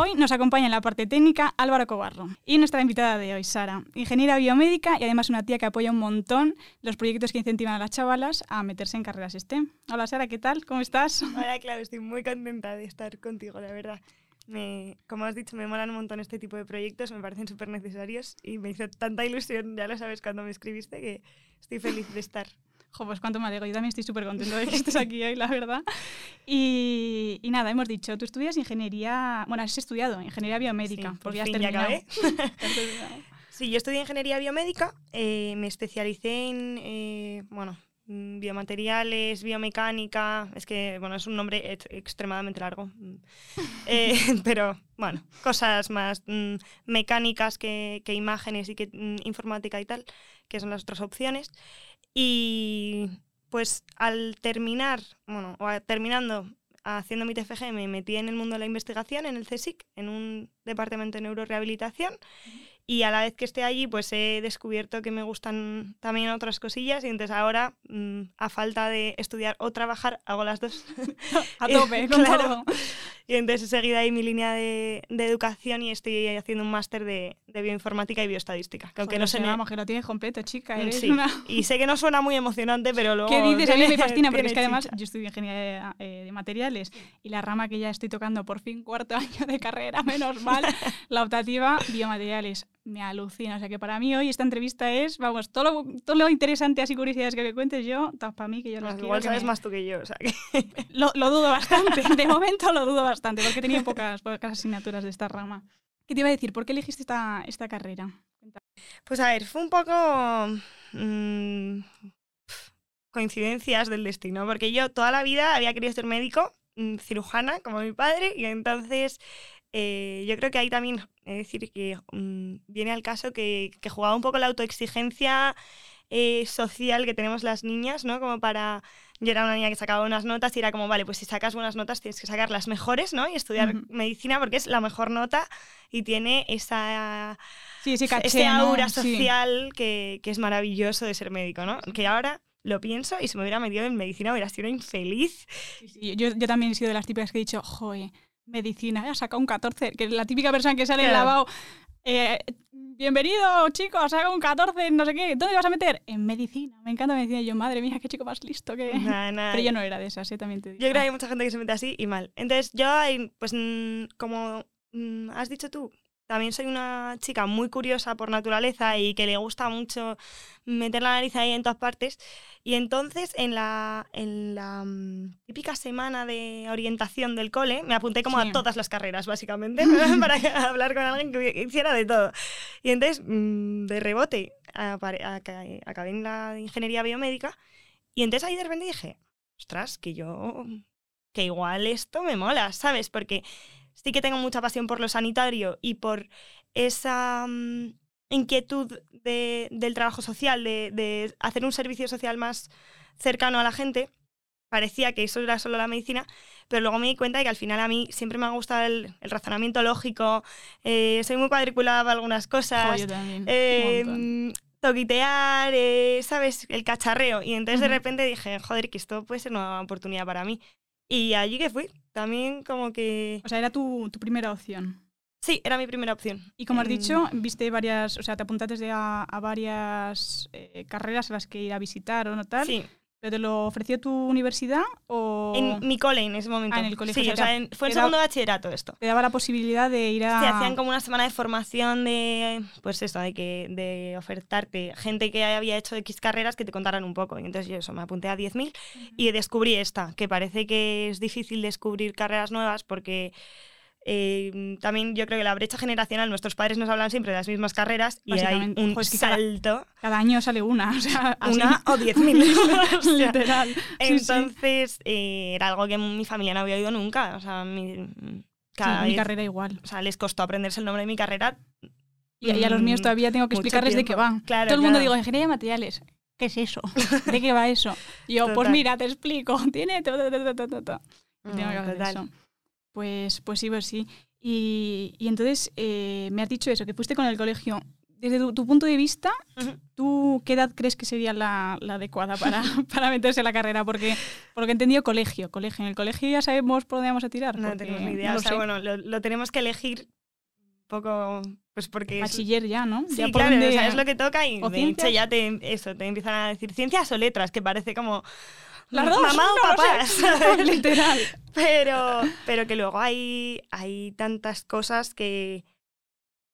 Hoy nos acompaña en la parte técnica Álvaro Cobarro y nuestra invitada de hoy, Sara, ingeniera biomédica y además una tía que apoya un montón los proyectos que incentivan a las chavalas a meterse en carreras STEM. Hola Sara, ¿qué tal? ¿Cómo estás? Hola, claro, estoy muy contenta de estar contigo, la verdad. Me, como has dicho, me molan un montón este tipo de proyectos, me parecen súper necesarios y me hizo tanta ilusión, ya lo sabes cuando me escribiste, que estoy feliz de estar. Jo, pues cuánto me alegro. Yo también estoy súper contento de que estés aquí hoy, la verdad. Y, y, nada, hemos dicho, tú estudias ingeniería, bueno, has estudiado ingeniería biomédica, sí, porque ya has fin, terminado. Ya acabé. sí, yo estudié ingeniería biomédica, eh, me especialicé en, eh, bueno, biomateriales, biomecánica, es que, bueno, es un nombre ex extremadamente largo, eh, pero bueno, cosas más mmm, mecánicas que, que, imágenes y que mmm, informática y tal, que son las otras opciones. Y pues al terminar, bueno, terminando haciendo mi TFG, me metí en el mundo de la investigación, en el CSIC, en un departamento de neurorehabilitación. Y a la vez que esté allí, pues he descubierto que me gustan también otras cosillas. Y entonces ahora, mmm, a falta de estudiar o trabajar, hago las dos. a tope, claro. Y entonces he seguido ahí mi línea de, de educación y estoy haciendo un máster de, de, bioinformática y bioestadística. Que aunque Joder, no me... Vamos, que lo tienes completo, chica. Eres sí. una... Y sé que no suena muy emocionante, pero luego... ¿Qué dices? A mí me fascina, porque es que además chicha. yo estudio ingeniería eh, de materiales y la rama que ya estoy tocando por fin cuarto año de carrera, menos mal, la optativa biomateriales. Me alucina. O sea que para mí hoy esta entrevista es, vamos, todo lo, todo lo interesante, así curiosidades que me cuentes yo, para mí que yo las Pues quiero. Igual sabes me... más tú que yo, o sea que... lo, lo, dudo bastante. De momento lo dudo bastante, porque tenía pocas, pocas asignaturas de esta rama. ¿Qué te iba a decir? ¿Por qué elegiste esta, esta carrera? Pues a ver, fue un poco mmm, coincidencias del destino, porque yo toda la vida había querido ser médico, mmm, cirujana, como mi padre, y entonces eh, yo creo que ahí también, es decir, que mmm, viene al caso que, que, jugaba un poco la autoexigencia eh, social que tenemos las niñas, ¿no? Como para... Yo era una niña que sacaba unas notas y era como, vale, pues si sacas buenas notas tienes que sacar las mejores, ¿no? Y estudiar uh -huh. medicina porque es la mejor nota y tiene esa... Sí, ese, caché, ese aura ¿no? social sí. que, que, es maravilloso de ser médico, ¿no? Que ahora lo pienso y si me hubiera metido en medicina hubiera sido infeliz. Sí, sí. Yo, yo, también he sido de las típicas que he dicho, joder, medicina, he sacado un 14, que es la típica persona que sale claro. lavado. Eh, bienvenido, chicos, sacado un 14, no sé qué. ¿Dónde vas a meter? En medicina. Me encanta medicina. Y yo, madre mía, qué chico más listo que. Nah, nah. Pero yo no era de esas, ¿eh? también te digo. Yo creo que hay mucha gente que se mete así y mal. Entonces, yo, pues, como has dicho tú, también soy una chica muy curiosa por naturaleza y que le gusta mucho meter la nariz ahí en todas partes. Y entonces, en la, en la um, típica semana de orientación del cole, me apunté como sí. a todas las carreras, básicamente, para hablar con alguien que hiciera de todo. Y entonces, mmm, de rebote, acabé en la ingeniería biomédica. Y entonces ahí de repente dije, ostras, que yo, que igual esto me mola, ¿sabes? Porque sí que tengo mucha pasión por lo sanitario y por esa um, inquietud de, del trabajo social, de, de, hacer un servicio social más cercano a la gente. Parecía que eso era solo la medicina, pero luego me di cuenta de que al final a mí siempre me ha gustado el, el razonamiento lógico, eh, soy muy cuadriculada para algunas cosas. Oh, yo también. Eh, toquitear, eh, ¿sabes? El cacharreo. Y entonces uh -huh. de repente dije, joder, que esto puede ser una oportunidad para mí. Y allí que fui, también como que... O sea, era tu, tu primera opción. Sí, era mi primera opción. Y como has dicho, viste varias, o sea, te apuntaste a, a varias eh, carreras a las que ir a visitar o no tal. Sí. ¿Pero te lo ofreció tu universidad o...? En mi cole en ese momento. Ah, en el colegio. Sí, o sea, o sea en, fue en segundo bachillerato esto. Te daba la posibilidad de ir a... Sí, hacían como una semana de formación de, pues eso, de, que, de ofertarte gente que había hecho X carreras que te contaran un poco. Y entonces yo eso, me apunté a 10.000 uh -huh. y descubrí esta, que parece que es difícil descubrir carreras nuevas porque... Eh, también yo creo que la brecha generacional, nuestros padres nos hablan siempre de las mismas carreras y hay un Ojo, es que salto. Cada, cada, año sale una, o sea, una así. o diez mil. Literal. Entonces sí, sí. Eh, era algo que mi familia no había oído nunca. O sea, mi, cada mi vez- carrera igual. o sea, les costó aprenderse el nombre de mi carrera. Y, y a los míos Mm, todavía tengo que explicarles de qué tiempo. va. Claro, Todo el mundo claro. digo, ingeniería de materiales. ¿Qué es eso? ¿De qué va eso? Y yo, pues Total. mira, te explico. Tiene tengo Mm, que hacer total. eso. Pues, pues sí, pues sí. Y, y entonces eh, me has dicho eso, que fuiste con el colegio. Desde tu, tu punto de vista. ¿tú qué edad crees que sería la, la adecuada para, para meterse en la carrera? Porque, por lo que he entendido, colegio, colegio. En el colegio ya sabemos por dónde vamos a tirar. No porque tenemos ni idea. no o sea, sé. bueno, lo, lo tenemos que elegir un poco, pues porque... Bachiller ya, ¿no? Sí, ya claro, o sea, es lo que toca y de hecho ya te, eso, te empiezan a decir ciencias o letras, que parece como... Las dos, Mamá o no. Literal. pero, pero que luego hay, hay tantas cosas que,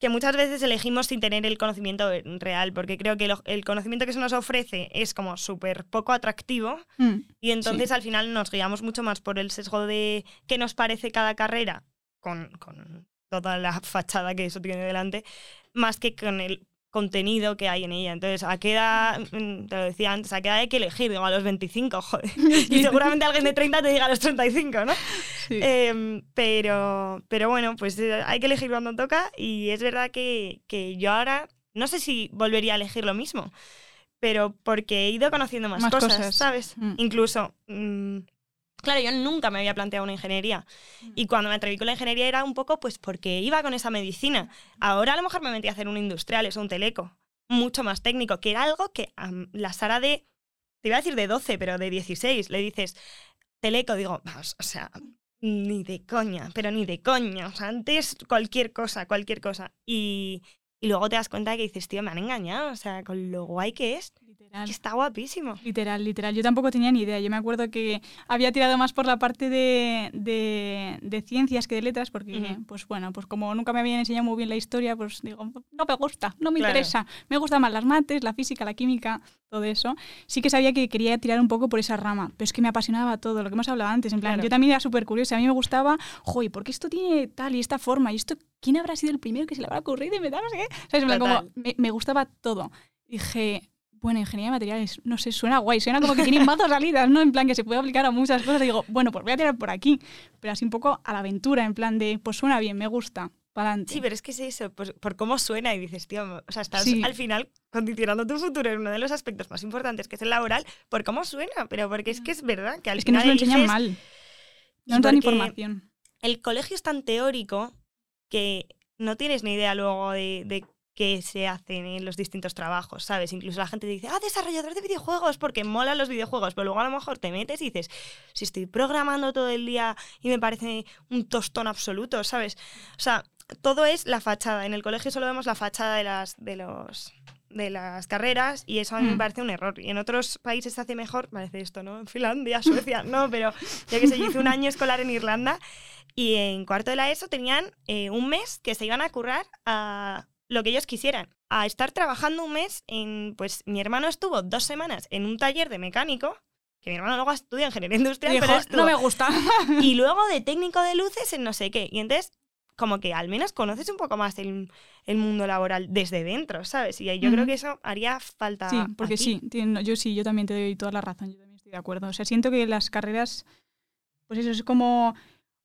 que muchas veces elegimos sin tener el conocimiento real, porque creo que lo- el conocimiento que se nos ofrece es como súper poco atractivo Mm, y entonces al final nos guiamos mucho más por el sesgo de qué nos parece cada carrera, con, con toda la fachada que eso tiene delante, más que con el contenido que hay en ella. Entonces, ¿a qué edad, mm, te lo decía antes, a qué edad hay que elegir? Digo, a los 25, joder. Y seguramente alguien de 30 te diga a los 35, ¿no? sí. Em, pero, pero bueno, pues eh, hay que elegir cuando toca y es verdad que, que yo ahora no sé si volvería a elegir lo mismo, pero porque he ido conociendo más, Más cosas, cosas. ¿sabes? Mm. Incluso, mm, claro, yo nunca me había planteado una ingeniería y cuando me atreví con la ingeniería era un poco pues porque iba con esa medicina. Ahora a lo mejor me metí a hacer un industrial, es un teleco, mucho más técnico, que era algo que a la Sara de, te iba a decir de 12, pero de 16, le dices, teleco, digo, vamos, o sea, ni de coña, pero ni de coña. O sea, antes cualquier cosa, cualquier cosa. Y, y luego te das cuenta de que dices, tío, me han engañado. O sea, con lo guay que es. Que está guapísimo. Literal, literal. Yo tampoco tenía ni idea. Yo me acuerdo que había tirado más por la parte de, de, de ciencias que de letras, porque, Ujú. pues bueno, pues como nunca me habían enseñado muy bien la historia, pues digo, no me gusta, no me Claro. interesa. Me gustan más las mates, la física, la química, todo eso. Sí que sabía que quería tirar un poco por esa rama, pero es que me apasionaba todo, lo que hemos hablado antes. En plan, Claro. yo también era súper curiosa. A mí me gustaba, joder, ¿por qué esto tiene tal y esta forma? ¿Y esto quién habrá sido el primero que se le habrá ocurrido? Y me da no sé qué. ¿Sabes? En plan, como me, me gustaba todo. Dije, bueno, ingeniería de materiales, no sé, suena guay, suena como que tiene mazo salidas, ¿no? En plan que se puede aplicar a muchas cosas. Y digo, bueno, pues voy a tirar por aquí, pero así un poco a la aventura, en plan de, pues suena bien, me gusta, para adelante. Sí, pero es que es eso, pues, por cómo suena y dices, tío, o sea, estás Sí. al final condicionando tu futuro en uno de los aspectos más importantes, que es el laboral, por cómo suena, pero porque es que es verdad que al es que nos final lo enseñan mal. No nos dan información. el colegio es tan teórico que no tienes ni idea luego de, de qué se hacen en los distintos trabajos, ¿sabes? Incluso la gente dice, ah, desarrollador de videojuegos, porque molan los videojuegos, pero luego a lo mejor te metes y dices, si estoy programando todo el día y me parece un tostón absoluto, ¿sabes? O sea, todo es la fachada. En el colegio solo vemos la fachada de las, de los de las carreras y eso a mí me Mm. parece un error. Y en otros países se hace mejor, parece esto, ¿no? En Finlandia, Suecia, no, pero yo que yo hice un año escolar en Irlanda y en cuarto de la ESO tenían eh, un mes que se iban a currar a lo que ellos quisieran. A estar trabajando un mes en, pues mi hermano estuvo dos semanas en un taller de mecánico, que mi hermano luego estudia ingeniería industrial, Dijo, pero estuvo- no me gusta. y luego de técnico de luces en no sé qué. Y entonces, como que al menos conoces un poco más el, el mundo laboral desde dentro, ¿sabes? Y yo creo que eso haría falta. Sí, porque sí, tiene- yo sí, yo también te doy toda la razón, yo también estoy de acuerdo. O sea, siento que las carreras, pues eso, es como,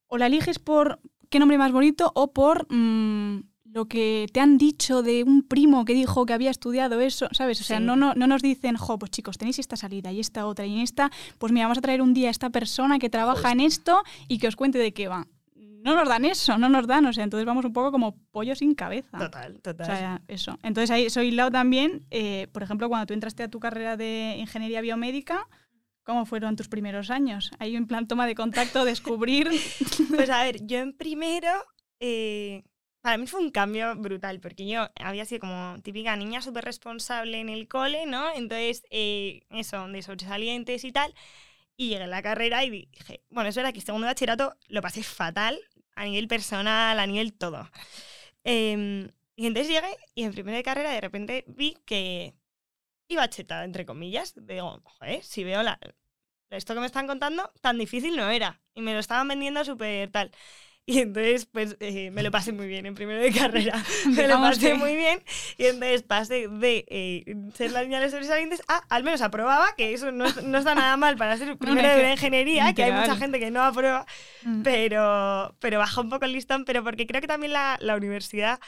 o la eliges por qué nombre más bonito o por mm, lo que te han dicho de un primo que dijo que había estudiado eso, ¿sabes? O sea, Sí. no, no, no nos dicen, jo, pues chicos, tenéis esta salida y esta otra y en esta, pues mira, vamos a traer un día a esta persona que trabaja en esto y que os cuente de qué va. No nos dan eso, no nos dan, o sea, entonces vamos un poco como pollo sin cabeza. Total, O total. sea, eso. Entonces ahí soy lado también, eh, por ejemplo, cuando tú entraste a tu carrera de ingeniería biomédica, ¿cómo fueron tus primeros años? Ahí en plan toma de contacto, descubrir... Pues a ver, yo en primero, eh, para mí fue un cambio brutal, porque yo había sido como típica niña súper responsable en el cole, ¿no? Entonces, eh, eso, de sobresalientes y tal. Y llegué a la carrera y dije, bueno, es verdad que segundo bachillerato lo pasé fatal a nivel personal, a nivel todo. Em, y entonces llegué y en primera de carrera de repente vi que iba chetada, entre comillas. Digo, joder, si veo la, esto que me están contando, tan difícil no era. Y me lo estaban vendiendo súper tal. Y entonces, pues eh, me lo pasé muy bien en primero de carrera. me lo pasé que- muy bien. Y entonces pasé de eh, ser la niña de los sobresalientes a al menos aprobaba, que eso no, no está nada mal para ser primero de que- ingeniería, que hay mucha gente que no aprueba, Mm. pero, pero baja un poco el listón, pero porque creo que también la, la universidad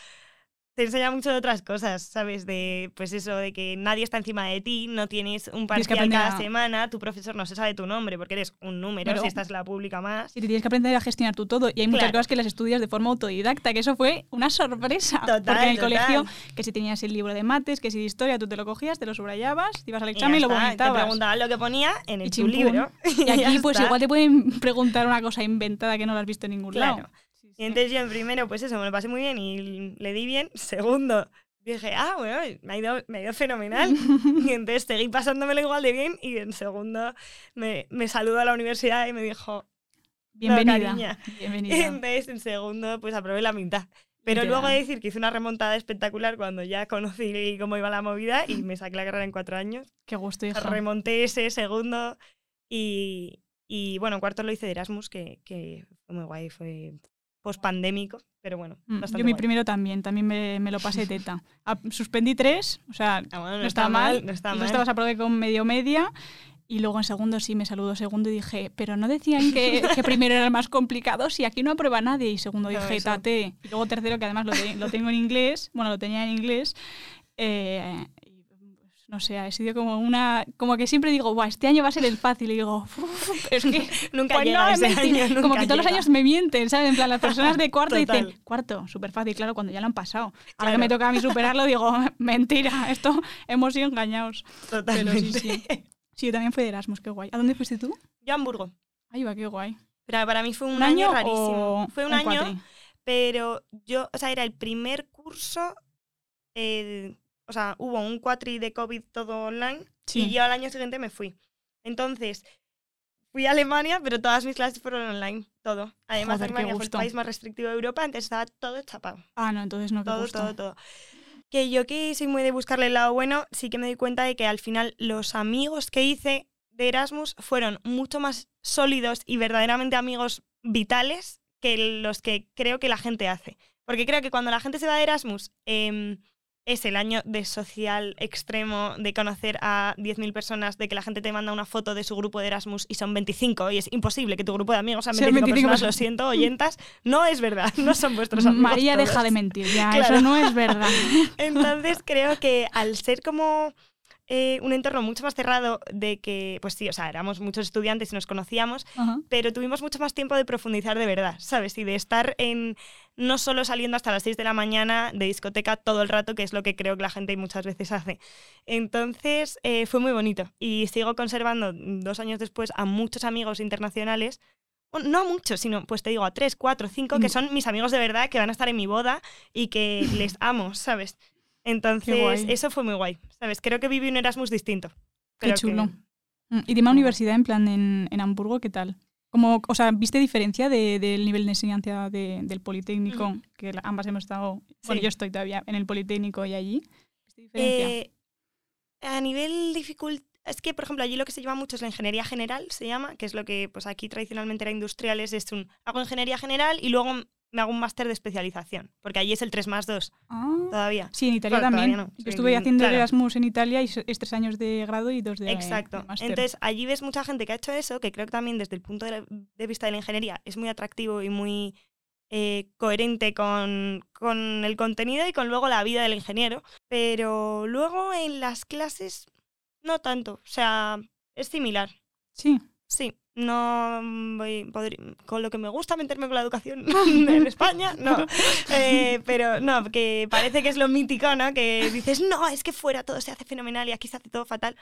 te enseña mucho de otras cosas, ¿sabes? De, pues eso, de que nadie está encima de ti, no tienes un parcial cada a- semana, tu profesor no se sabe tu nombre porque eres un número, Claro. si estás en la pública más. Y te tienes que aprender a gestionar tú todo. Y hay muchas Claro. cosas que las estudias de forma autodidacta, que eso fue una sorpresa. Total, Porque en el total. colegio, que si tenías el libro de mates, que si de historia, tú te lo cogías, te lo subrayabas, te ibas al Y examen y, lo está, Te vomitabas. preguntaban lo que ponía en Y el tu chimpún. libro. Y aquí, pues está. igual te pueden preguntar una cosa inventada que no la has visto en ningún Claro. lado. Sí. Y entonces yo en primero, pues eso, me lo pasé muy bien y le di bien. Segundo, dije, ah, bueno, me ha ido, me ha ido fenomenal. y entonces seguí pasándomelo igual de bien. Y en segundo me, me saludó a la universidad y me dijo, Bienvenida. cariña. y Bienvenida. entonces en segundo, pues aprobé la mitad. Pero luego he de decir que hice una remontada espectacular cuando ya conocí cómo iba la movida y me saqué la carrera en cuatro años. Qué gusto, hija. Remonté ese segundo y, y bueno, en cuarto lo hice de Erasmus, que, que fue muy guay, fue post-pandémico, pero bueno, Mm, bastante Yo mi guay. primero también, también me, me lo pasé teta. A- suspendí tres, o sea, Ah, bueno, no, está mal. no está y mal. estabas aprobé con medio media. Y luego en segundo sí me saludó segundo y dije, pero no decían que, que primero era el más complicado, si aquí no aprueba nadie. Y segundo No, dije, eso. tate. Y luego tercero, que además lo, te- lo tengo en inglés, bueno, lo tenía en inglés. eh, no sé, ha sido como una. Como que siempre digo, Buah, este año va a ser el fácil. Y digo, "Uf, es que. Nunca pues llega no, es ese mentira". año, Como que todos los años me mienten, ¿sabes? En plan, las personas de cuarto Total. dicen, cuarto, súper fácil, claro, cuando ya lo han pasado. Ahora que me toca a mí superarlo, digo, mentira, esto hemos sido engañados. Pero Totalmente. sí, sí. Sí, yo también fui de Erasmus, qué guay. ¿A dónde fuiste tú? Yo a Hamburgo. Ahí va, qué guay. Pero para mí fue un, ¿Un, año, año, rarísimo. Fue un, un año, cuatri? pero yo, o sea, era el primer curso, o sea, hubo un cuatri de COVID todo online Sí. y yo al año siguiente me fui. Entonces, fui a Alemania, pero todas mis clases fueron online, todo. Además, Joder, Alemania fue el país más restrictivo de Europa, entonces estaba todo chapado. Ah, no, entonces no, todo, todo, todo. Que yo que soy muy de buscarle el lado bueno, sí que me doy cuenta de que al final los amigos que hice de Erasmus fueron mucho más sólidos y verdaderamente amigos vitales que los que creo que la gente hace. Porque creo que cuando la gente se va de Erasmus em, es el año de social extremo, de conocer a 10.000 personas, de que la gente te manda una foto de su grupo de Erasmus y son 25 y es imposible que tu grupo de amigos sean Sean 25, 25 personas. Lo siento, oyentas, no es verdad, no son vuestros amigos. María, deja de mentir, ya, Claro. eso no es verdad. Entonces creo que al ser como eh, un entorno mucho más cerrado de que, pues sí, o sea, éramos muchos estudiantes y nos conocíamos, pero tuvimos mucho más tiempo de profundizar de verdad, ¿sabes? Y de estar en no solo saliendo hasta las 6 de la mañana de discoteca todo el rato, que es lo que creo que la gente muchas veces hace. Entonces eh, fue muy bonito y sigo conservando dos años después a muchos amigos internacionales. No a muchos, sino pues te digo a tres, cuatro, cinco, que Mm. son mis amigos de verdad, que van a estar en mi boda y que les amo, ¿sabes? Entonces, eso fue muy guay, ¿sabes? Creo que viví un Erasmus distinto. Qué Creo chulo. Mm, ¿Y tema universidad en plan en, en Hamburgo, qué tal? Como, o sea, ¿viste diferencia de- del nivel de enseñanza de- del Politécnico? Que ambas hemos estado, bueno, yo estoy todavía en el Politécnico y allí. ¿Viste diferencia? Eh, a nivel dificultad, es que, por ejemplo, allí lo que se lleva mucho es la ingeniería general, se llama, que es lo que pues aquí tradicionalmente era industriales, es un, hago ingeniería general y luego me hago un máster de especialización, porque allí es el 3 más 2 Ah. todavía. Sí, en Italia Claro, también. no. Yo estuve haciendo claro. Erasmus en Italia y es es tres años de grado y dos de Exacto. de máster. Entonces, allí ves mucha gente que ha hecho eso, que creo que también desde el punto de, la- de vista de la ingeniería es muy atractivo y muy eh, coherente con, con el contenido y con luego la vida del ingeniero. Pero luego en las clases, no tanto. O sea, es similar. sí. Sí, no mm, voy con lo que me gusta meterme con la educación en España, no. Eh, pero no, que parece que es lo mítico, ¿no? Que dices, no, es que fuera todo se hace fenomenal y aquí se hace todo fatal.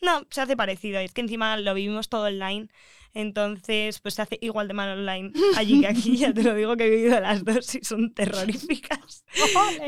No, se hace parecido. Y es que encima lo vivimos todo online. Entonces, pues se hace igual de mal online allí que aquí. Ya te lo digo que he vivido las dos y son terroríficas.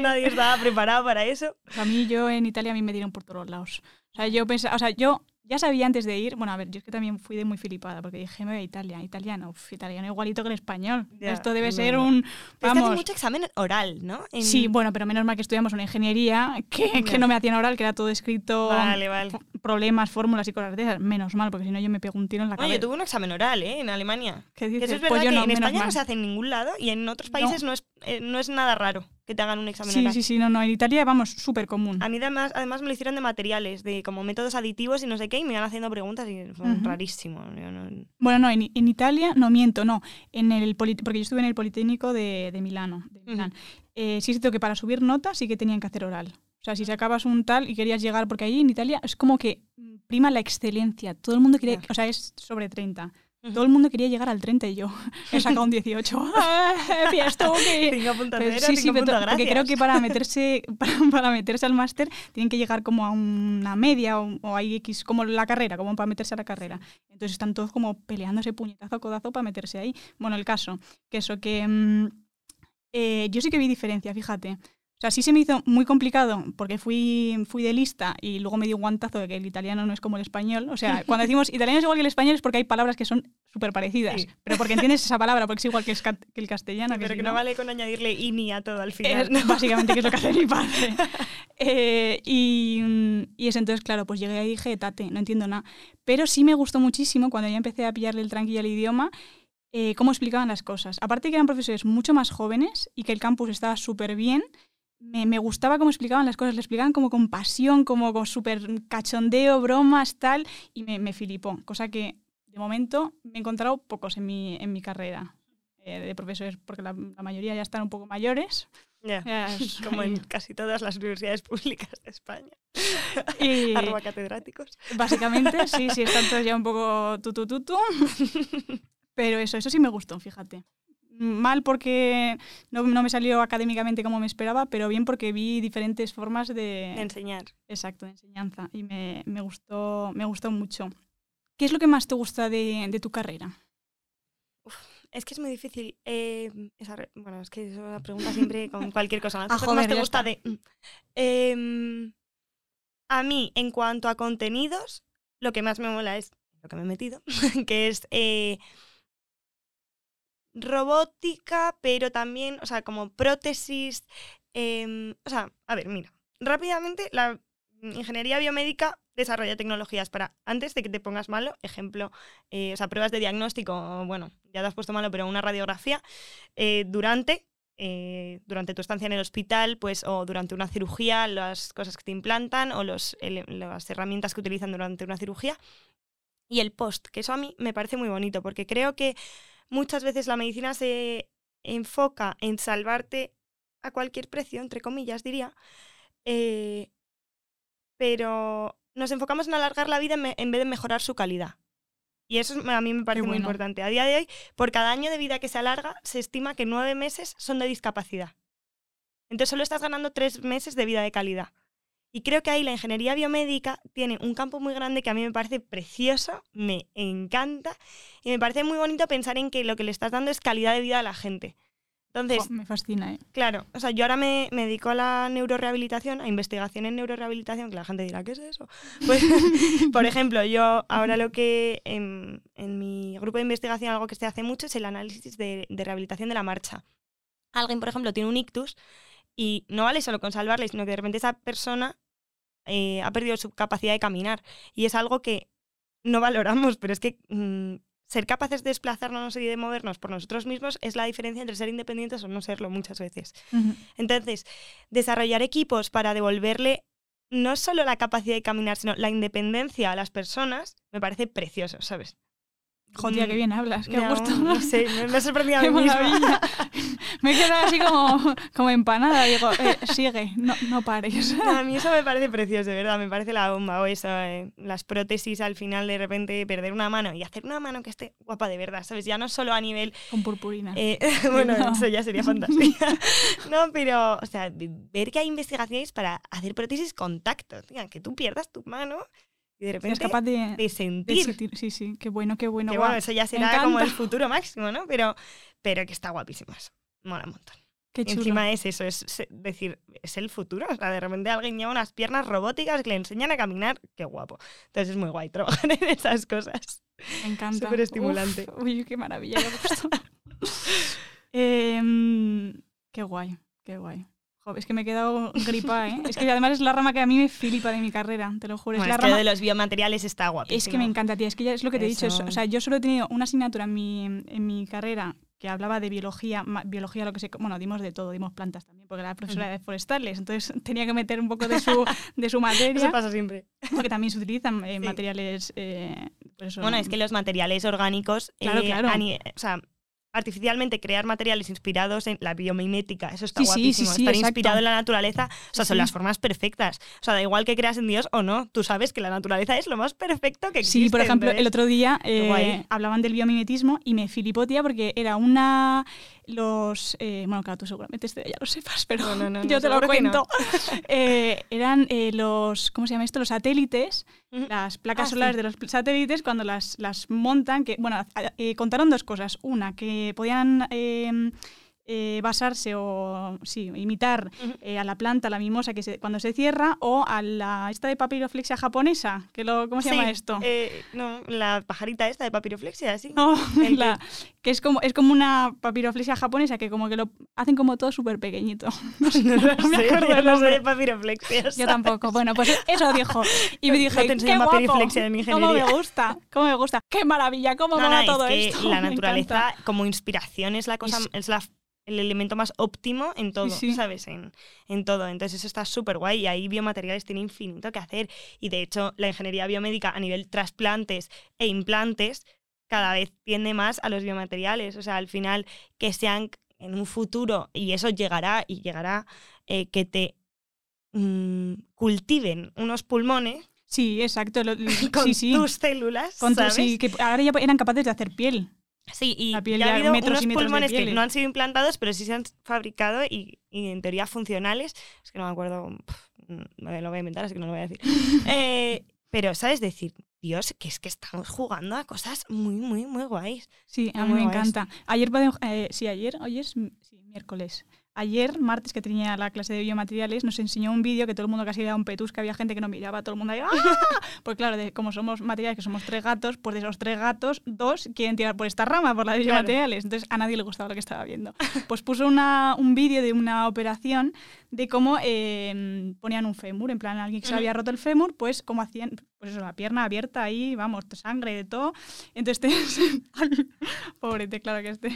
Nadie estaba preparado para eso. A mí, yo en Italia, a mí me dieron por todos lados. O sea, yo pensaba, o sea, yo Ya sabía antes de ir, bueno, a ver, yo es que también fui de muy filipada, porque dije, me voy a Italia, italiano, uf, italiano igualito que el español. Ya, Esto debe ser un, Pero es que vamos, mucho examen oral, ¿no? En- Sí, bueno, pero menos mal que estudiamos una ingeniería que, que Ya. no me hacían oral, que era todo escrito, Vale, vale. problemas, fórmulas y cosas de esas. Menos mal, porque si no yo me pego un tiro en la Bueno, yo cabeza. tuve un examen oral, ¿eh? En Alemania. ¿Qué Que dices? eso es Pues verdad yo que no, en España mal. no se hace en ningún lado y en otros No. países no, es, eh, no es nada raro que te hagan un examen Sí, oral. sí, sí, no, no, en Italia, vamos, súper común. A mí además, además me lo hicieron de materiales, de como métodos aditivos y no sé qué, y me iban haciendo preguntas y fue Ujú. rarísimo. Yo no- Bueno, no, en, en Italia, no miento, no. En el porque yo estuve en el Politécnico de, de Milano. De. Milán. Eh, sí es cierto que para subir notas sí que tenían que hacer oral. O sea, si sacabas un tal y querías llegar, porque ahí en Italia es como que prima la excelencia. Todo el mundo Ya. o sea, es sobre 30. Todo el mundo quería llegar al 30 y yo he sacado un 18. ¡Ah, ¡Fiestuki! Cinco puntos Pero cero, sí, sí, cinco pero puntos porque creo que para meterse, para, para meterse al máster tienen que llegar como a una media o, o hay X, como la carrera, como para meterse a la carrera. Entonces están todos como peleándose puñetazo a codazo para meterse ahí. Bueno, el caso, que eso, que mm, eh, yo sí que vi diferencia, fíjate. O sea, sí se me hizo muy complicado porque fui, fui de lista y luego me dio un guantazo de que el italiano no es como el español. O sea, cuando decimos italiano es igual que el español es porque hay palabras que son súper parecidas. Sí. Pero porque entiendes esa palabra, porque es igual que, el ca- que el castellano. Sí, pero si que no vale con añadirle ini a todo al final. es básicamente que es lo que hace mi padre. Eh, y, y eso, entonces, claro, pues llegué ahí y dije, tate, no entiendo nada. Pero sí me gustó muchísimo cuando ya empecé a pillarle el tranquillo al idioma, eh, cómo explicaban las cosas. Aparte que eran profesores mucho más jóvenes y que el campus estaba súper bien, me, me gustaba cómo explicaban las cosas. Le explicaban como con pasión, como con súper cachondeo, bromas, tal, y me, me filipó. Cosa que, de momento, me he encontrado pocos en mi, en mi carrera eh, de profesores, porque la, la mayoría ya están un poco mayores. Es- Como en casi todas las universidades públicas de España. Y Arroba catedráticos. básicamente, sí, sí, están todos ya un poco tutu tutu. Pero eso, eso sí me gustó, fíjate. Mal porque no, no me salió académicamente como me esperaba, pero bien porque vi diferentes formas de, De enseñar. exacto, de enseñanza y me, me gustó, me gustó mucho. ¿Qué es lo que más te gusta de, de tu carrera? Es que es muy difícil. eh, esa bueno, es que eso la pregunta siempre con cualquier cosa. Ah, ¿Qué más te gusta de.? mm, em, a mí, en cuanto a contenidos, lo que más me mola es lo que me he metido, que es eh, robótica, pero también, o sea, como prótesis. em, o sea, a ver, mira, rápidamente la ingeniería biomédica desarrolla tecnologías para, antes de que te pongas malo, ejemplo, eh, o sea, pruebas de diagnóstico, bueno, ya te has puesto malo, pero una radiografía, eh, durante, eh, durante tu estancia en el hospital, pues, o durante una cirugía, las cosas que te implantan o las herramientas que utilizan durante una cirugía. Y el post, que eso a mí me parece muy bonito, porque creo que muchas veces la medicina se enfoca en salvarte a cualquier precio, entre comillas, diría, eh, pero nos enfocamos en alargar la vida en, vez de mejorar su calidad. Y eso es- a mí me parece muy importante. A día de hoy, por cada año de vida que se alarga, se estima que nueve meses son de discapacidad. Entonces solo estás ganando tres meses de vida de calidad. Y creo que ahí la ingeniería biomédica tiene un campo muy grande que a mí me parece precioso, me encanta y me parece muy bonito pensar en que lo que le estás dando es calidad de vida a la gente. Entonces, me fascina, ¿eh? Claro, o sea, yo ahora me, me dedico a la neurorehabilitación, a investigación en neurorehabilitación, que la gente dirá, ¿qué es eso? Pues, por ejemplo, yo ahora lo que en, en mi grupo de investigación algo que se hace mucho es el análisis de, de rehabilitación de la marcha. Alguien, por ejemplo, tiene un ictus y no vale solo con salvarle, sino que de repente esa persona eh, ha perdido su capacidad de caminar. Y es algo que no valoramos, pero es que mm, ser capaces de desplazarnos y de movernos por nosotros mismos es la diferencia entre ser independientes o no serlo muchas veces. Entonces, desarrollar equipos para devolverle no solo la capacidad de caminar, sino la independencia a las personas, me parece precioso, ¿sabes? Joder, Mm, qué bien hablas, qué No, gusto. No sé, me, me ha sorprendido a Qué mí misma. Me he quedado así como, como empanada. Digo, eh, sigue, no, no pares. No, a mí eso me parece precioso, de verdad, me parece la bomba. O eso, eh, las prótesis al final de repente perder una mano y hacer una mano que esté guapa de verdad, ¿sabes? Ya no solo a nivel Con purpurina. Eh, bueno, No. eso ya sería fantasía. no, pero, o sea, ver que hay investigaciones para hacer prótesis con tacto, tía, que tú pierdas tu mano y de es repente capaz de, de de sentir. Sí, sí, qué bueno, qué bueno. que bueno, eso ya será como el futuro máximo, ¿no? Pero, pero que está guapísimo eso. Mola un montón. Qué chulo. encima es eso, es decir, es el futuro. O sea, de repente alguien lleva unas piernas robóticas que le enseñan a caminar. Qué guapo. Entonces es muy guay trabajar en esas cosas. Me encanta. Súper estimulante. Uf, uy, qué maravilla. Em, qué guay, qué guay. Es que me he quedado gripa, ¿eh? Es que además es la rama que a mí me flipa de mi carrera, te lo juro. Bueno, es es la que rama... de los biomateriales está guapísimo. Es que me encanta, tía. Es que ya es lo que te he dicho. Eso. O sea, yo solo he tenido una asignatura en mi, en mi carrera que hablaba de biología, biología lo que sé, bueno, dimos de todo, dimos plantas también, porque era profesora de forestales, entonces tenía que meter un poco de su, de su Eso materia, pasa siempre. porque también se utilizan eh, Sí. materiales, eh, eso- Bueno, es que los materiales orgánicos, Claro, eh, claro. o sea, artificialmente crear materiales inspirados en la biomimética, eso está Sí, sí, sí, guapísimo. sí, Estar exacto. inspirado en la naturaleza, o sea, son las formas perfectas. O sea, da igual que creas en Dios o no, tú sabes que la naturaleza es lo más perfecto que existe. Sí, por ejemplo, el otro día eh, hablaban del biomimetismo y me flipó, tía, porque era una... Los... eh, bueno, claro, tú seguramente este ya lo sepas, pero No, no, no, yo te lo cuento. Eh, eran eh, los... ¿Cómo se llama esto? Los satélites, las placas Ah, solares sí. de los satélites, cuando las, las montan, que, bueno, eh, contaron dos cosas. Una, que podían... eh, basarse o sí, imitar eh, a la planta, la mimosa que se, cuando se cierra o a la esta de papiroflexia japonesa, que lo, ¿cómo se llama Sí, esto? eh, no, la pajarita esta de papiroflexia, sí. No, la- que es como, es como una papiroflexia japonesa que como que lo hacen como todo súper pequeñito. No, sé, No, no me sé, acuerdo no nombre. de papiroflexia. Yo tampoco. Bueno, pues eso dijo. Y me No dije, te qué guapo, papiroflexia en cómo ingeniería". me gusta, cómo me gusta, qué maravilla, cómo No, mola no, todo es que esto. la naturaleza como inspiración es la cosa, Es- es la, el elemento más óptimo en todo, sí. ¿sabes? En, en todo. Entonces eso está súper guay y ahí biomateriales tiene infinito que hacer. Y de hecho la ingeniería biomédica a nivel trasplantes e implantes cada vez tiende más a los biomateriales. O sea, al final que sean en un futuro, y eso llegará y llegará, eh, que te mm, cultiven unos pulmones Sí, exacto. lo- con sí, tus células, Con ¿sabes? sí, que ahora ya eran capaces de hacer piel. Sí, y La piel ya ha habido unos pulmones que no han sido implantados, pero sí se han fabricado y, y en teoría funcionales. Es que no me acuerdo, me lo voy a inventar, así que no lo voy a decir. Eh, pero, ¿sabes? Decir, Dios, que es que estamos jugando a cosas muy, muy, muy guays. Sí, a mí me guays. encanta. Ayer eh, sí, ayer, hoy es sí, miércoles. Ayer, martes, que tenía la clase de biomateriales, nos enseñó un vídeo que todo el mundo casi daba un petus, que había gente que no miraba, todo el mundo ahí, ¡ah! Pues claro, de, como somos materiales, que somos tres gatos, pues de esos tres gatos, dos quieren tirar por esta rama, por la de Claro. biomateriales. Entonces a nadie le gustaba lo que estaba viendo. Pues puso una, un vídeo de una operación de cómo eh, ponían un fémur, en plan, alguien que se había roto el fémur, pues cómo hacían, pues eso, la pierna abierta ahí, vamos, sangre, de todo. Entonces, te- pobrete, claro que este.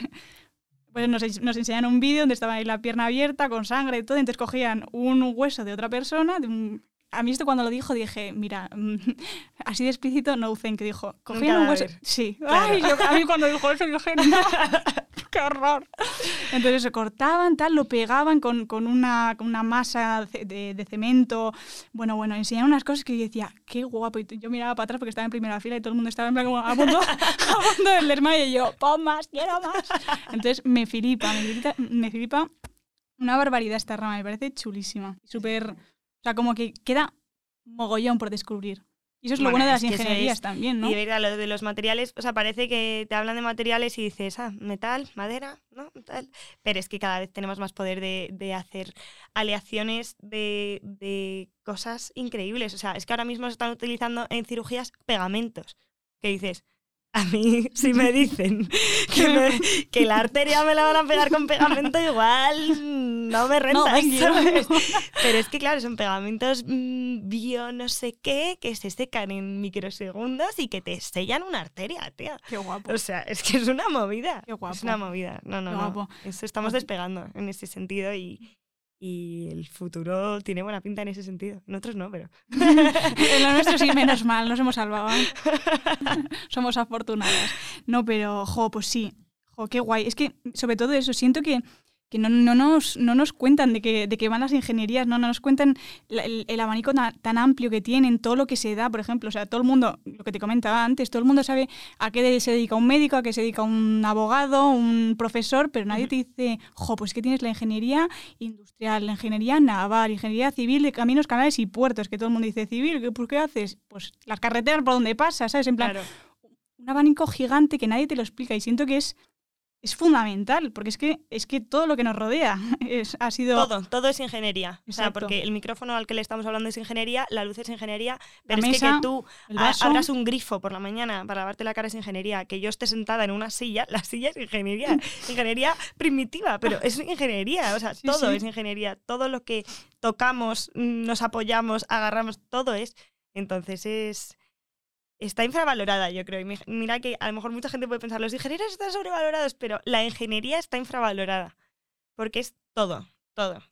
Pues nos, nos enseñaron un vídeo donde estaba ahí la pierna abierta, con sangre y todo, entonces cogían un hueso de otra persona, de un- a mí esto cuando lo dijo dije, mira, mm, así de explícito, no que dijo, cogían un hueso... Sí, Claro. Ay, yo- a mí cuando dijo eso dije, no, qué horror. Entonces se cortaban, tal, lo pegaban con, con una, con una masa de, de cemento. Bueno, bueno, enseñaban unas cosas que yo decía, qué guapo. Y yo miraba para atrás porque estaba en primera fila y todo el mundo estaba en plan como a punto, a punto del desmayo y yo, pon más, quiero más. Entonces me flipa, me flipa, me flipa una barbaridad esta rama, me parece chulísima. Súper, o sea, como que queda mogollón por descubrir. Y eso es lo Bueno, bueno de las ingenierías es- también, ¿no? Y de verdad, lo de los materiales, o sea, parece que te hablan de materiales y dices, ah, metal, madera, ¿no? Tal. Pero es que cada vez tenemos más poder de, de hacer aleaciones de, de cosas increíbles. O sea, es que ahora mismo se están utilizando en cirugías pegamentos. Que dices, a mí si me dicen que, me- que la arteria me la van a pegar con pegamento, igual no me renta. Pero es que, claro, son pegamentos mm, bio no sé qué que se secan en microsegundos y que te sellan una arteria, tía. Qué guapo. O sea, es que es una movida. Qué guapo. Es una movida. No, no, no. Eso estamos despegando en ese sentido y, y el futuro tiene buena pinta en ese sentido. Nosotros no, pero. En lo nuestro sí, menos mal, nos hemos salvado. Somos afortunadas. No, pero, jo, pues sí. Jo, qué guay. Es que, sobre todo eso, siento que, que no, no, nos, no nos cuentan de que, de que van las ingenierías, no, no nos cuentan la- el, el abanico tan, tan amplio que tienen, todo lo que se da, por ejemplo. O sea, todo el mundo, lo que te comentaba antes, todo el mundo sabe a qué se dedica un médico, a qué se dedica un abogado, un profesor, pero nadie te dice, jo, pues que tienes la ingeniería industrial, la ingeniería naval, ingeniería civil de caminos, canales y puertos, que todo el mundo dice civil, ¿qué- ¿por qué haces? Pues las carreteras por donde pasas, ¿sabes? En plan, Claro. un abanico gigante que nadie te lo explica y siento que es es fundamental, porque es que, es que todo lo que nos rodea es, ha sido... Todo, todo es ingeniería. O sea, porque el micrófono al que le estamos hablando es ingeniería, la luz es ingeniería, pero La es que, mesa, que tú vaso. abras un grifo por la mañana para lavarte la cara es ingeniería, que yo esté sentada en una silla, la silla es ingeniería, ingeniería primitiva, pero es ingeniería, o sea, Sí, todo sí. es ingeniería, todo lo que tocamos, nos apoyamos, agarramos, todo es. Entonces es está infravalorada, yo creo. Y mi- mira que a lo mejor mucha gente puede pensar, los ingenieros están sobrevalorados, pero la ingeniería está infravalorada. Porque es todo, todo.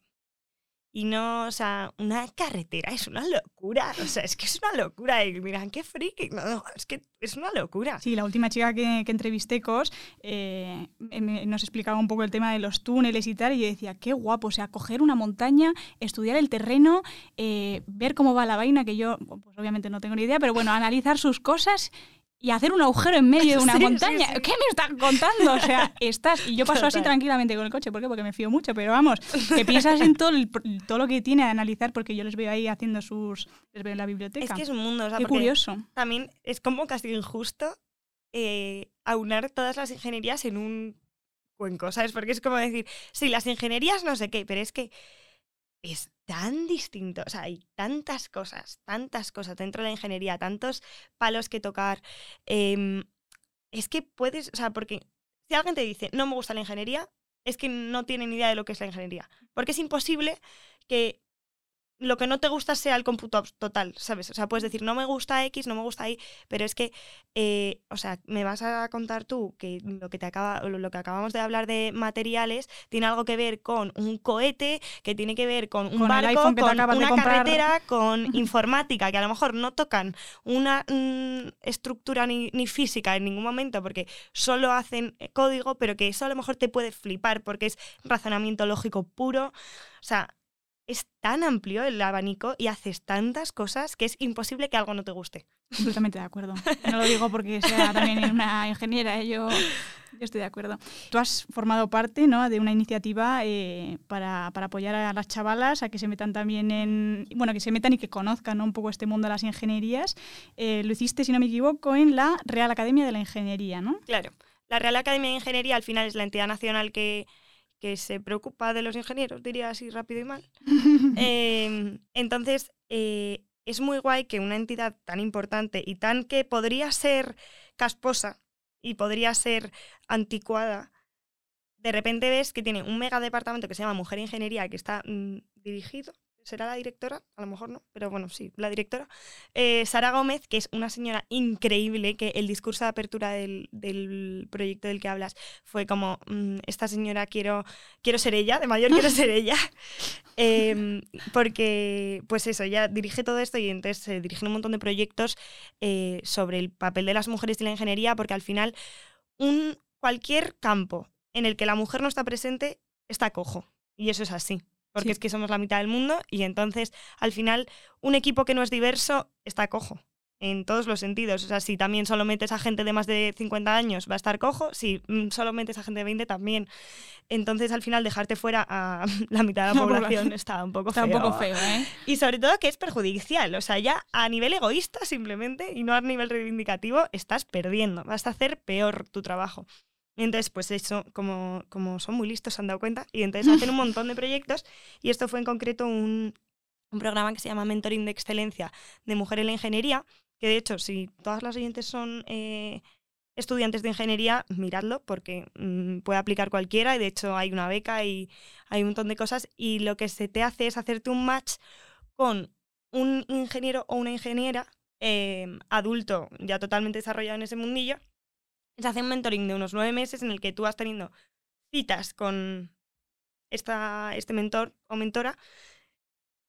Y no, o sea, una carretera es una locura. O sea, es que es una locura. Y miran, qué friki. No, no, es que es una locura. Sí, la última chica que, que entrevisté, Cos, eh, me- nos explicaba un poco el tema de los túneles y tal, y yo decía, qué guapo, o sea, coger una montaña, estudiar el terreno, eh, ver cómo va la vaina, que yo, pues obviamente no tengo ni idea, pero bueno, analizar sus cosas y hacer un agujero en medio de una Sí, montaña. sí. ¿Qué me están contando? O sea, estás... Y yo paso así tranquilamente con el coche, ¿por qué? Porque me fío mucho, pero vamos, que piensas en todo, el- todo lo que tiene a analizar, porque yo les veo ahí haciendo sus... les veo en la biblioteca. Es que es un mundo. O sea, Qué curioso. También es como casi injusto eh, aunar todas las ingenierías en un cuenco, ¿sabes? Porque es como decir, sí, las ingenierías no sé qué, pero es que es tan distinto. O sea, hay tantas cosas, tantas cosas dentro de la ingeniería, tantos palos que tocar. em, es que puedes, o sea, porque si alguien te dice, no me gusta la ingeniería, es que no tiene ni idea de lo que es la ingeniería. Porque es imposible que lo que no te gusta sea el cómputo total, ¿sabes? O sea, puedes decir, no me gusta X, no me gusta Y, pero es que, eh, o sea, me vas a contar tú que lo que, te acaba, lo que acabamos de hablar de materiales tiene algo que ver con un cohete, que tiene que ver con un Con barco, con una carretera, con informática, que a lo mejor no tocan una mm, estructura ni, ni física en ningún momento, porque solo hacen eh, código, pero que eso a lo mejor te puede flipar porque es razonamiento lógico puro. O sea, es tan amplio el abanico y haces tantas cosas que es imposible que algo no te guste. Completamente de acuerdo. No lo digo porque sea también una ingeniera, ¿eh? yo, yo estoy de acuerdo. Tú has formado parte ¿no? de una iniciativa eh, para, para apoyar a las chavalas a que se metan también en. Bueno, que se metan y que conozcan ¿no? un poco este mundo de las ingenierías. Eh, lo hiciste, si no me equivoco, en la Real Academia de la Ingeniería, ¿no? Claro, la Real Academia de Ingeniería al final es la entidad nacional que, que se preocupa de los ingenieros, diría así rápido y mal. Eh, entonces, eh, es muy guay que una entidad tan importante y tan que podría ser casposa y podría ser anticuada, de repente ves que tiene un mega departamento que se llama Mujer Ingeniería, que está mm, dirigido, será la directora, a lo mejor no, pero bueno, sí, la directora, eh, Sara Gómez, que es una señora increíble, que el discurso de apertura del, del proyecto del que hablas fue como, mm, esta señora quiero, quiero ser ella, de mayor quiero ser ella, Em, porque, pues eso, ya dirige todo esto y entonces se dirigen un montón de proyectos eh, sobre el papel de las mujeres y la ingeniería, porque al final un, cualquier campo en el que la mujer no está presente está cojo. Y eso es así. Porque Sí. es que somos la mitad del mundo y entonces al final un equipo que no es diverso está cojo. En todos los sentidos. O sea, si también solo metes a gente de más de 50 años, va a estar cojo. Si mm, solo metes a gente de 20, también. Entonces, al final, dejarte fuera a la mitad de la La población población. está un poco Está feo. un poco feo, ¿eh? Y sobre todo que es perjudicial, o sea, ya a nivel egoísta simplemente y no a nivel reivindicativo estás perdiendo, vas a hacer peor tu trabajo. Entonces, pues eso, como, como son muy listos, se han dado cuenta, y entonces hacen un montón de proyectos, y esto fue en concreto un, un programa que se llama Mentoring de Excelencia de Mujer en la Ingeniería, que de hecho, si todas las oyentes son eh, estudiantes de ingeniería, miradlo, porque mm, puede aplicar cualquiera, y de hecho hay una beca y hay un montón de cosas, y lo que se te hace es hacerte un match con un ingeniero o una ingeniera eh, adulto ya totalmente desarrollado en ese mundillo. Se hace un mentoring de unos nueve meses en el que tú vas teniendo citas con esta, este mentor o mentora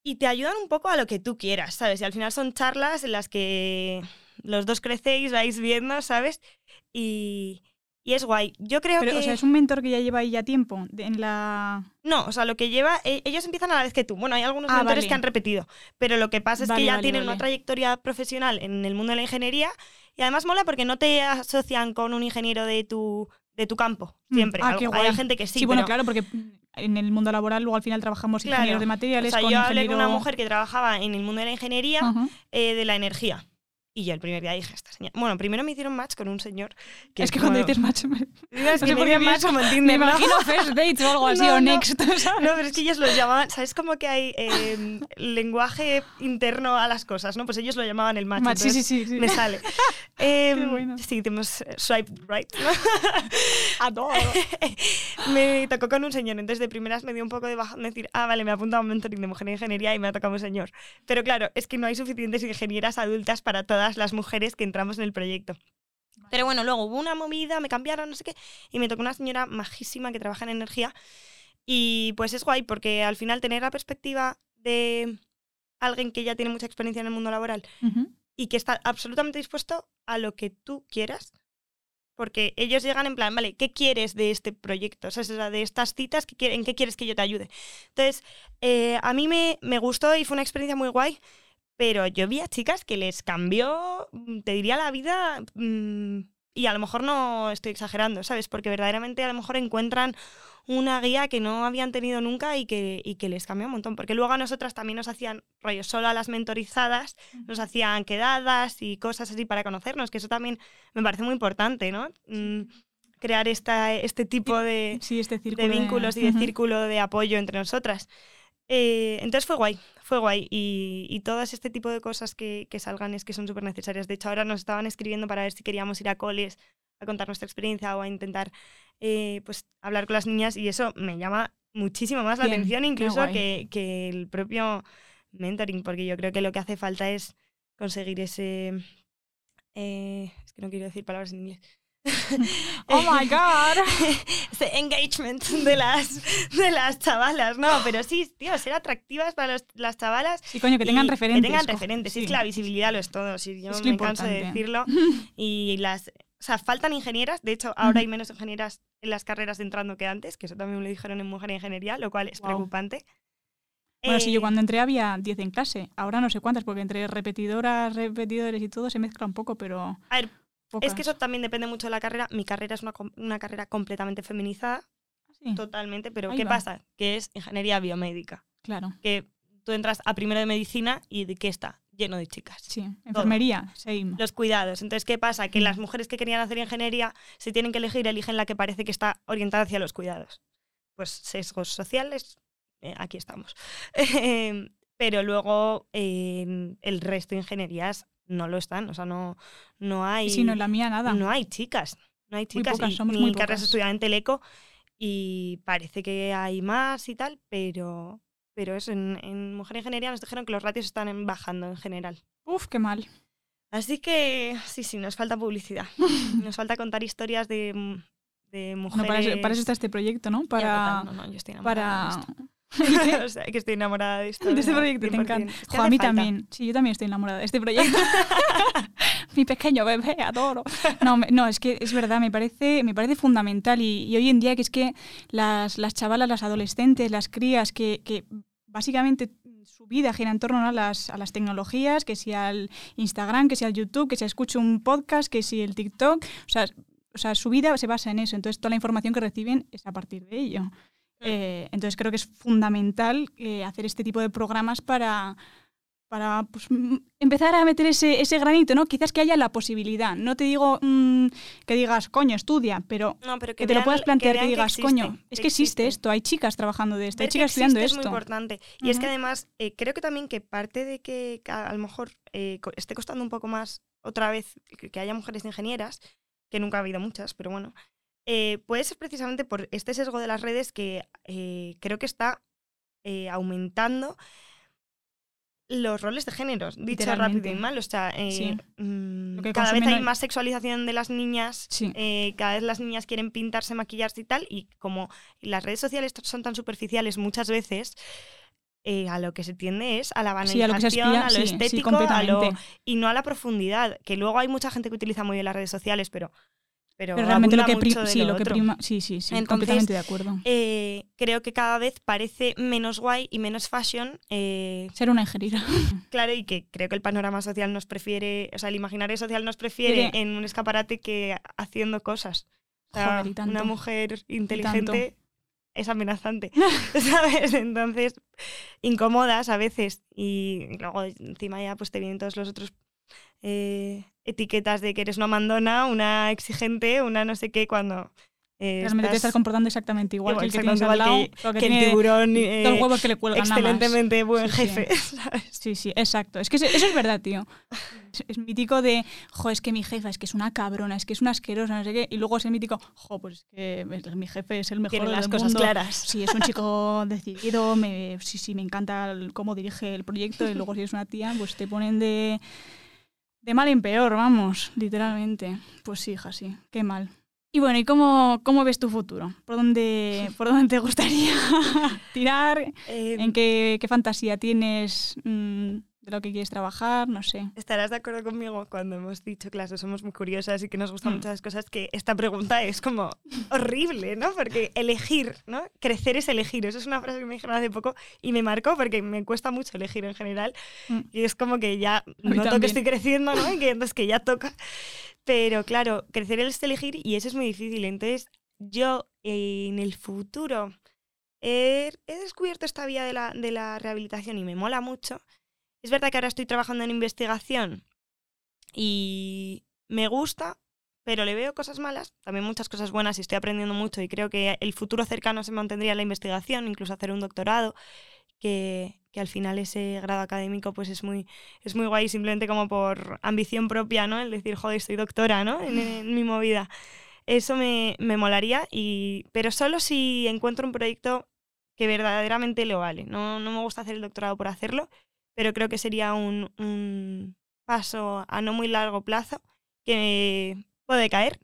y te ayudan un poco a lo que tú quieras, ¿sabes? Y al final son charlas en las que los dos crecéis, vais viendo, ¿sabes? Y, y es guay. Yo creo Pero, que... o sea, es un mentor que ya lleva ahí ya tiempo en la... No, o sea, lo que lleva, e- ellos empiezan a la vez que tú. Bueno, hay algunos Ah, mentores vale. que han repetido, pero lo que pasa es Vale, que ya vale, tienen una trayectoria profesional en el mundo de la ingeniería y además mola porque no te asocian con un ingeniero de tu, de tu campo, Mm, siempre. ah, hay gente que sí, Sí, bueno, claro, porque en el mundo laboral luego al final trabajamos Claro. ingenieros de materiales O sea, con yo hablé con una mujer que trabajaba en el mundo de la ingeniería eh, de la energía. Y yo el primer día dije, esta señora... Bueno, primero me hicieron match con un señor que es que cuando dices macho, me, No, es no que me match como en me Tinder, ¿no? imagino first dates o algo así, No, o no. next. ¿sabes? No, pero es que ellos lo llamaban, ¿sabes? Como que hay eh, lenguaje interno a las cosas, ¿no? Pues ellos lo llamaban el match. Match, sí, sí, sí, sí. Me sale. Eh, Qué bueno. Sí, tenemos eh, swipe right. ¿no? Adoro. me tocó con un señor, entonces de primeras me dio un poco de bajón decir, ah, vale, me ha apuntado a un mentoring de mujer en ingeniería y me ha tocado un señor. Pero claro, es que no hay suficientes ingenieras adultas para todas las mujeres que entramos en el proyecto. Pero bueno, luego hubo una movida, me cambiaron, no sé qué, y me tocó una señora majísima que trabaja en energía. Y pues es guay porque al final tener la perspectiva de alguien que ya tiene mucha experiencia en el mundo laboral Ujú. y que está absolutamente dispuesto a lo que tú quieras. Porque ellos llegan en plan, vale, ¿qué quieres de este proyecto? O sea, de estas citas, ¿qué quiere- ¿en qué quieres que yo te ayude? Entonces, eh, a mí me, me gustó y fue una experiencia muy guay, pero yo vi a chicas que les cambió, mm, te diría, la vida, mm, y a lo mejor no estoy exagerando, ¿sabes? Porque verdaderamente a lo mejor encuentran una guía que no habían tenido nunca y que, y que les cambió un montón. Porque luego a nosotras también nos hacían rollo solo a las mentorizadas, nos hacían quedadas y cosas así para conocernos, que eso también me parece muy importante, ¿no? Mm, crear esta, este tipo de, Sí, este círculo de vínculos y de círculo de apoyo entre nosotras. Eh, entonces fue guay, fue guay. Y, y todas este tipo de cosas que, que salgan es que son súper necesarias. De hecho, ahora nos estaban escribiendo para ver si queríamos ir a coles a contar nuestra experiencia o a intentar eh, pues, hablar con las niñas y eso me llama muchísimo más la Bien, atención incluso que, que el propio mentoring, porque yo creo que lo que hace falta es conseguir ese... eh, es que no quiero decir palabras en inglés. Oh my god. ese engagement de las, de las chavalas, no, pero sí, tío, ser atractivas para los- las chavalas. Sí, coño, que tengan y referentes. Que tengan referentes, sí. sí. es que la visibilidad lo es todo, sí, yo Es me canso de decirlo. Y las, o sea, faltan ingenieras, de hecho, ahora hay menos ingenieras en las carreras entrando que antes, que eso también me lo dijeron en Mujer Ingeniería, lo cual es preocupante. Bueno, sí, Eh, yo cuando entré había 10 en clase. Ahora no sé cuántas, porque entre repetidoras, repetidores y todo se mezcla un poco, pero. A ver, pocas. Es que eso también depende mucho de la carrera. Mi carrera es una, una carrera completamente feminizada, Sí, totalmente, pero Ahí ¿qué va. pasa? Que es ingeniería biomédica. claro. Que tú entras a primero de medicina y ¿de qué está? Lleno de chicas. Sí, enfermería, same. Los cuidados. Entonces, ¿qué pasa? Que Mm. las mujeres que querían hacer ingeniería, si tienen que elegir, eligen la que parece que está orientada hacia los cuidados. Pues sesgos sociales, eh, aquí estamos. Em, Pero luego eh, el resto de ingenierías no lo están. O sea, no, no hay. Sí, no, en la mía nada. No hay chicas. No hay Muy chicas. pocas, y somos mi muy carrera pocas. Teleco y parece que hay más y tal, pero, pero eso, en, en Mujer Ingeniería nos dijeron que los ratios están bajando en general. Uf, qué mal. Así que sí, sí, nos falta publicidad. nos falta contar historias de, de No, mujeres. para, eso, para eso está este proyecto, ¿no? Para. no, no, yo estoy para... o sea, que estoy enamorada de esto. de este proyecto, te 100%. encanta. Es que Jo, a mí falta. también. Sí, yo también estoy enamorada de este proyecto. Mi pequeño bebé, adoro. No, no, es que es verdad, me parece, me parece fundamental. Y, y hoy en día que es que las, las chavalas, las adolescentes, las crías, que, que básicamente su vida gira en torno a las, a las tecnologías, que si al Instagram, que si al YouTube, que si escucho un podcast, que si el TikTok. O sea, o sea, su vida se basa en eso. Entonces, toda la información que reciben es a partir de ello. Eh, entonces creo que es fundamental eh, hacer este tipo de programas para, para pues, empezar a meter ese, ese granito, ¿no? Quizás que haya la posibilidad. No te digo mm, que digas, coño, estudia, pero No, pero que, te lo puedas plantear, que, digas, existe, coño, es que existe, existe. esto, hay chicas trabajando de esto, hay Ver chicas estudiando esto. Es muy importante. Y es que además, eh, creo que también que parte de que ca- a lo mejor eh, esté costando un poco más otra vez que haya mujeres ingenieras, que nunca ha habido muchas, pero bueno, eh, puede ser precisamente por este sesgo de las redes que eh, creo que está eh, aumentando los roles de género, dicho rápido y mal. O sea, eh, Sí. mm, cada vez hay más sexualización de las niñas, Sí. cada vez las niñas quieren pintarse, maquillarse y tal, y como las redes sociales son tan superficiales muchas veces, eh, a lo que se tiende es a la Sí, a banalización, lo aspira, a lo sí, sí, estético, a lo, y no a la profundidad, que luego hay mucha gente que utiliza muy bien las redes sociales, pero, pero, Pero realmente lo que, mucho de sí, lo lo que prima, sí, sí, sí, Entonces, completamente de acuerdo. Eh, creo que cada vez parece menos guay y menos fashion, eh, Ser una ingeniera. claro, y que creo que el panorama social nos prefiere, o sea, el imaginario social nos prefiere en un escaparate que haciendo cosas. O sea, Joder, una mujer inteligente es amenazante, ¿sabes? Entonces, incómodas a veces y luego encima ya pues te vienen todos los otros eh, etiquetas de que eres una mandona, una exigente, una no sé qué, cuando... eh, Realmente te estás- estás comportando exactamente igual, que el que tienes al lado, que, que que el tiene tiburón eh, dos huevos que le cuelgan nada más. excelentemente buen Sí, sí. jefe, ¿sabes? Sí, sí, exacto. Es que eso, eso es verdad, tío. Es, es mítico de, jo, es que mi jefa es que es una cabrona, es que es una asquerosa, no sé qué. Y luego es el mítico, jo, pues es que mi jefe es el mejor Tiene del las cosas mundo. claras. Sí, es un chico decidido, me, sí, sí, me encanta el- cómo dirige el proyecto. Y luego si es una tía, pues te ponen de, de mal en peor, vamos, literalmente. Pues sí, hija, sí, qué mal. Y bueno, ¿y cómo, cómo ves tu futuro? ¿Por dónde, por dónde te gustaría tirar? Eh, ¿En qué, qué fantasía tienes mm, de lo que quieres trabajar? No sé. Estarás de acuerdo conmigo cuando hemos dicho que las dos somos muy curiosas y que nos gustan Mm. muchas cosas, que esta pregunta es como horrible, ¿no? Porque elegir, ¿no? Crecer es elegir. Eso es una frase que me dijeron hace poco y me marcó porque me cuesta mucho elegir en general. Mm. Y es como que ya noto también. que estoy creciendo, ¿no? Y que entonces que ya toca. Pero claro, crecer es elegir y eso es muy difícil. Entonces, yo en el futuro he, he descubierto esta vía de la, de la rehabilitación y me mola mucho. Es verdad que ahora estoy trabajando en investigación y me gusta, pero le veo cosas malas, también muchas cosas buenas y estoy aprendiendo mucho y creo que el futuro cercano se mantendría en la investigación, incluso hacer un doctorado, que, que al final ese grado académico pues es muy, es muy guay simplemente como por ambición propia, ¿no? El decir, joder, soy doctora, ¿no? En, en mi movida. Eso me, me molaría, y, pero solo si encuentro un proyecto que verdaderamente lo vale. No, no me gusta hacer el doctorado por hacerlo, pero creo que sería un, un paso a no muy largo plazo que puede caer.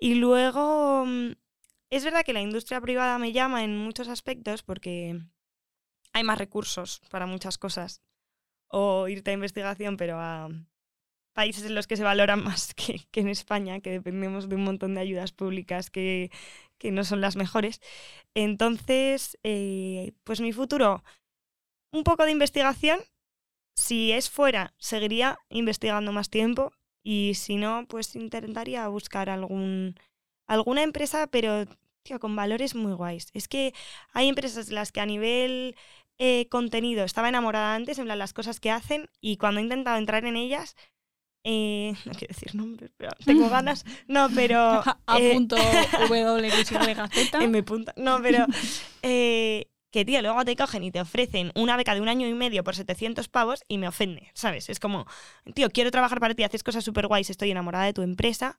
Y luego, mm, es verdad que la industria privada me llama en muchos aspectos porque hay más recursos para muchas cosas. O irte a investigación, pero a países en los que se valoran más que, que en España, que dependemos de un montón de ayudas públicas que, que no son las mejores. Entonces, eh, pues mi futuro, un poco de investigación. Si es fuera, seguiría investigando más tiempo. Y si no, pues intentaría buscar algún, alguna empresa, pero tío, con valores muy guays. Es que hay empresas las que a nivel eh, contenido estaba enamorada antes, en plan las cosas que hacen, y cuando he intentado entrar en ellas, eh, no quiero decir nombres, pero tengo ganas. No, pero. A eh, punto punta. No, pero. eh, que, tío, luego te cogen y te ofrecen una beca de un año y medio por 700 pavos y me ofende, ¿sabes? Es como, tío, quiero trabajar para ti, haces cosas súper guays, estoy enamorada de tu empresa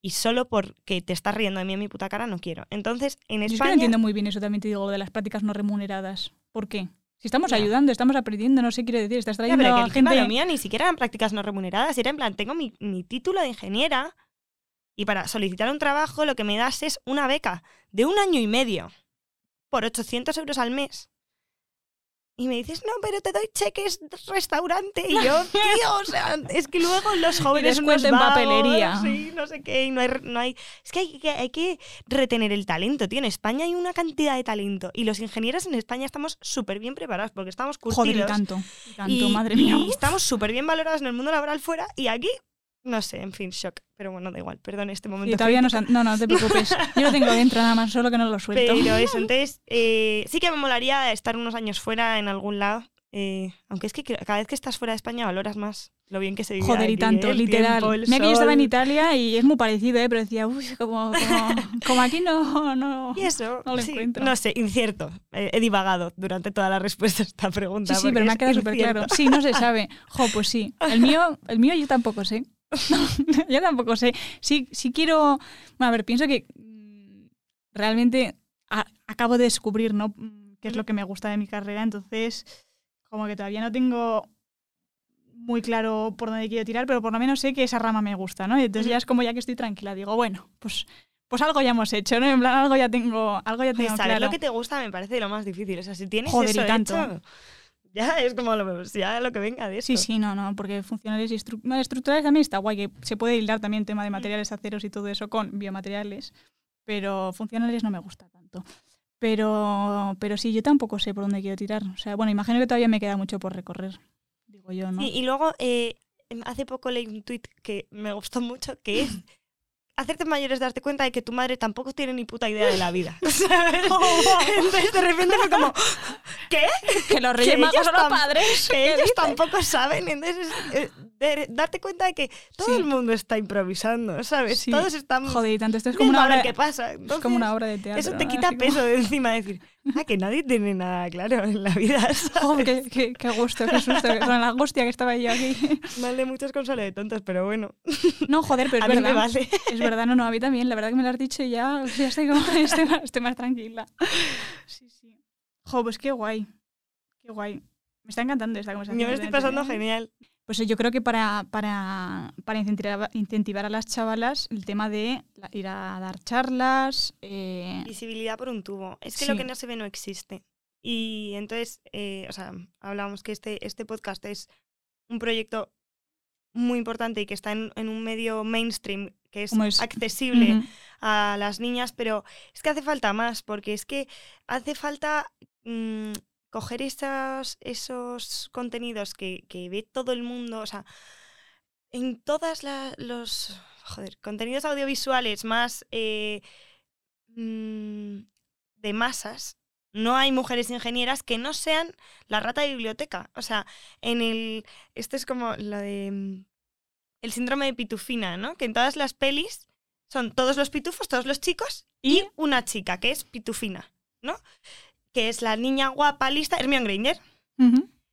y solo porque te estás riendo de mí en mi puta cara no quiero. Entonces, en Yo es que España. no entiendo muy bien eso, también te digo, de las prácticas no remuneradas. ¿Por qué? Si estamos Ya. ayudando, estamos aprendiendo, no sé, quiere decir, estás Ya, trayendo pero que gente... mío ni siquiera eran prácticas no remuneradas, era en plan, tengo mi, mi título de ingeniera y para solicitar un trabajo lo que me das es una beca de un año y medio por 800 euros al mes. Y me dices, no, pero te doy cheques restaurante. Y yo, tío, o sea, es que luego los jóvenes unos en vagos, papelería. Sí, no sé qué, y no hay, no hay... Es que hay, que hay que retener el talento, tío. En España hay una cantidad de talento. Y los ingenieros en España estamos súper bien preparados porque estamos curtidos. Joder, y tanto, y tanto, Y- madre mía. y estamos súper bien valorados en el mundo laboral fuera y aquí, no sé, en fin, shock. Pero bueno, da igual, perdón este momento. Y todavía no, no, no te preocupes. Yo lo tengo dentro nada más, solo que no lo suelto. Pero eso, entonces, eh, sí que me molaría estar unos años fuera en algún lado. eh, aunque es que cada vez que estás fuera de España valoras más lo bien que se vive Joder, y tanto, ¿eh? El literal. tiempo, el Mira que yo estaba en. Italia y es muy parecido, ¿eh? pero decía, uy, como, como, como aquí no, no. Y eso, No lo sí, encuentro. no sé, incierto. Eh, he divagado durante toda la respuesta a esta pregunta. Sí, pero me ha quedado súper claro. Sí, no se sabe. Jo, pues sí. El mío, el mío yo tampoco sé. yo tampoco sé. Sí, sí quiero. Bueno, a ver, pienso que mm, realmente a- acabo de descubrir, ¿no? Mm, qué es lo que me gusta de mi carrera. Entonces, como que todavía no tengo muy claro por dónde quiero tirar, pero por lo menos sé que esa rama me gusta, ¿no? Entonces ya es como ya que estoy tranquila, digo, bueno, pues, pues algo ya hemos hecho, ¿no? En plan, algo ya tengo, algo ya Pues tengo saber claro. lo que te gusta me parece lo más difícil. O sea, si tienes Joder, eso y tanto. hecho, ya es como lo, ya lo que venga de eso. Sí, sí, no, no, porque funcionales y estru- estructurales también está guay, que se puede hilar también tema de materiales aceros y todo eso con biomateriales, pero funcionales no me gusta tanto. Pero, pero sí, yo tampoco sé por dónde quiero tirar. O sea, bueno, imagino que todavía me queda mucho por recorrer, digo yo, ¿no? Sí, y luego, eh, hace poco leí un tuit que me gustó mucho, que es hacerte mayor es darte cuenta de que tu madre tampoco tiene ni puta idea de la vida. ¿sabes? Entonces de repente fue como, ¿qué? que los Reyes que Magos son los padres. Que ¿qué ellos tampoco saben. Entonces, eh, de darte cuenta de que todo Sí. el mundo está improvisando, ¿sabes? Sí. Todos estamos Joder, tanto esto es como una obra, qué pasa. es como una obra de teatro. Eso te ¿no? quita Así como- peso de encima de decir, ah, que nadie tiene nada claro en la vida. qué, qué, qué gusto, qué susto, con la angustia que estaba yo aquí. Mal de muchos consuelo de tontos, pero bueno, No, joder, pero a es mí verdad. me vale. Es verdad, no, no, a mí también. La verdad que me lo has dicho y ya, ya estoy, como, estoy, más, estoy más tranquila. Sí, sí. Jo, pues qué guay. Qué guay. Me está encantando esta conversación. Yo me estoy pasando ¿eh? genial. Pues yo creo que para, para, para incentivar, incentivar a las chavalas el tema de ir a dar charlas. eh, Visibilidad por un tubo. Es que Sí. lo que no se ve no existe. Y entonces, eh, o sea, hablábamos que este, este podcast es un proyecto muy importante y que está en, en un medio mainstream que es, accesible a las niñas, pero es que hace falta más, porque es que hace falta mm, coger esos, esos contenidos que, que ve todo el mundo, o sea, en todas la- los joder, contenidos audiovisuales más eh, mm, de masas, no hay mujeres ingenieras que no sean la rata de biblioteca. O sea, en el. Esto es como lo de. mm, El síndrome de pitufina, ¿no? Que en todas las pelis son todos los pitufos, todos los chicos y, Y- una chica, que es pitufina, ¿no? Que es la niña guapa, lista, Hermione Granger.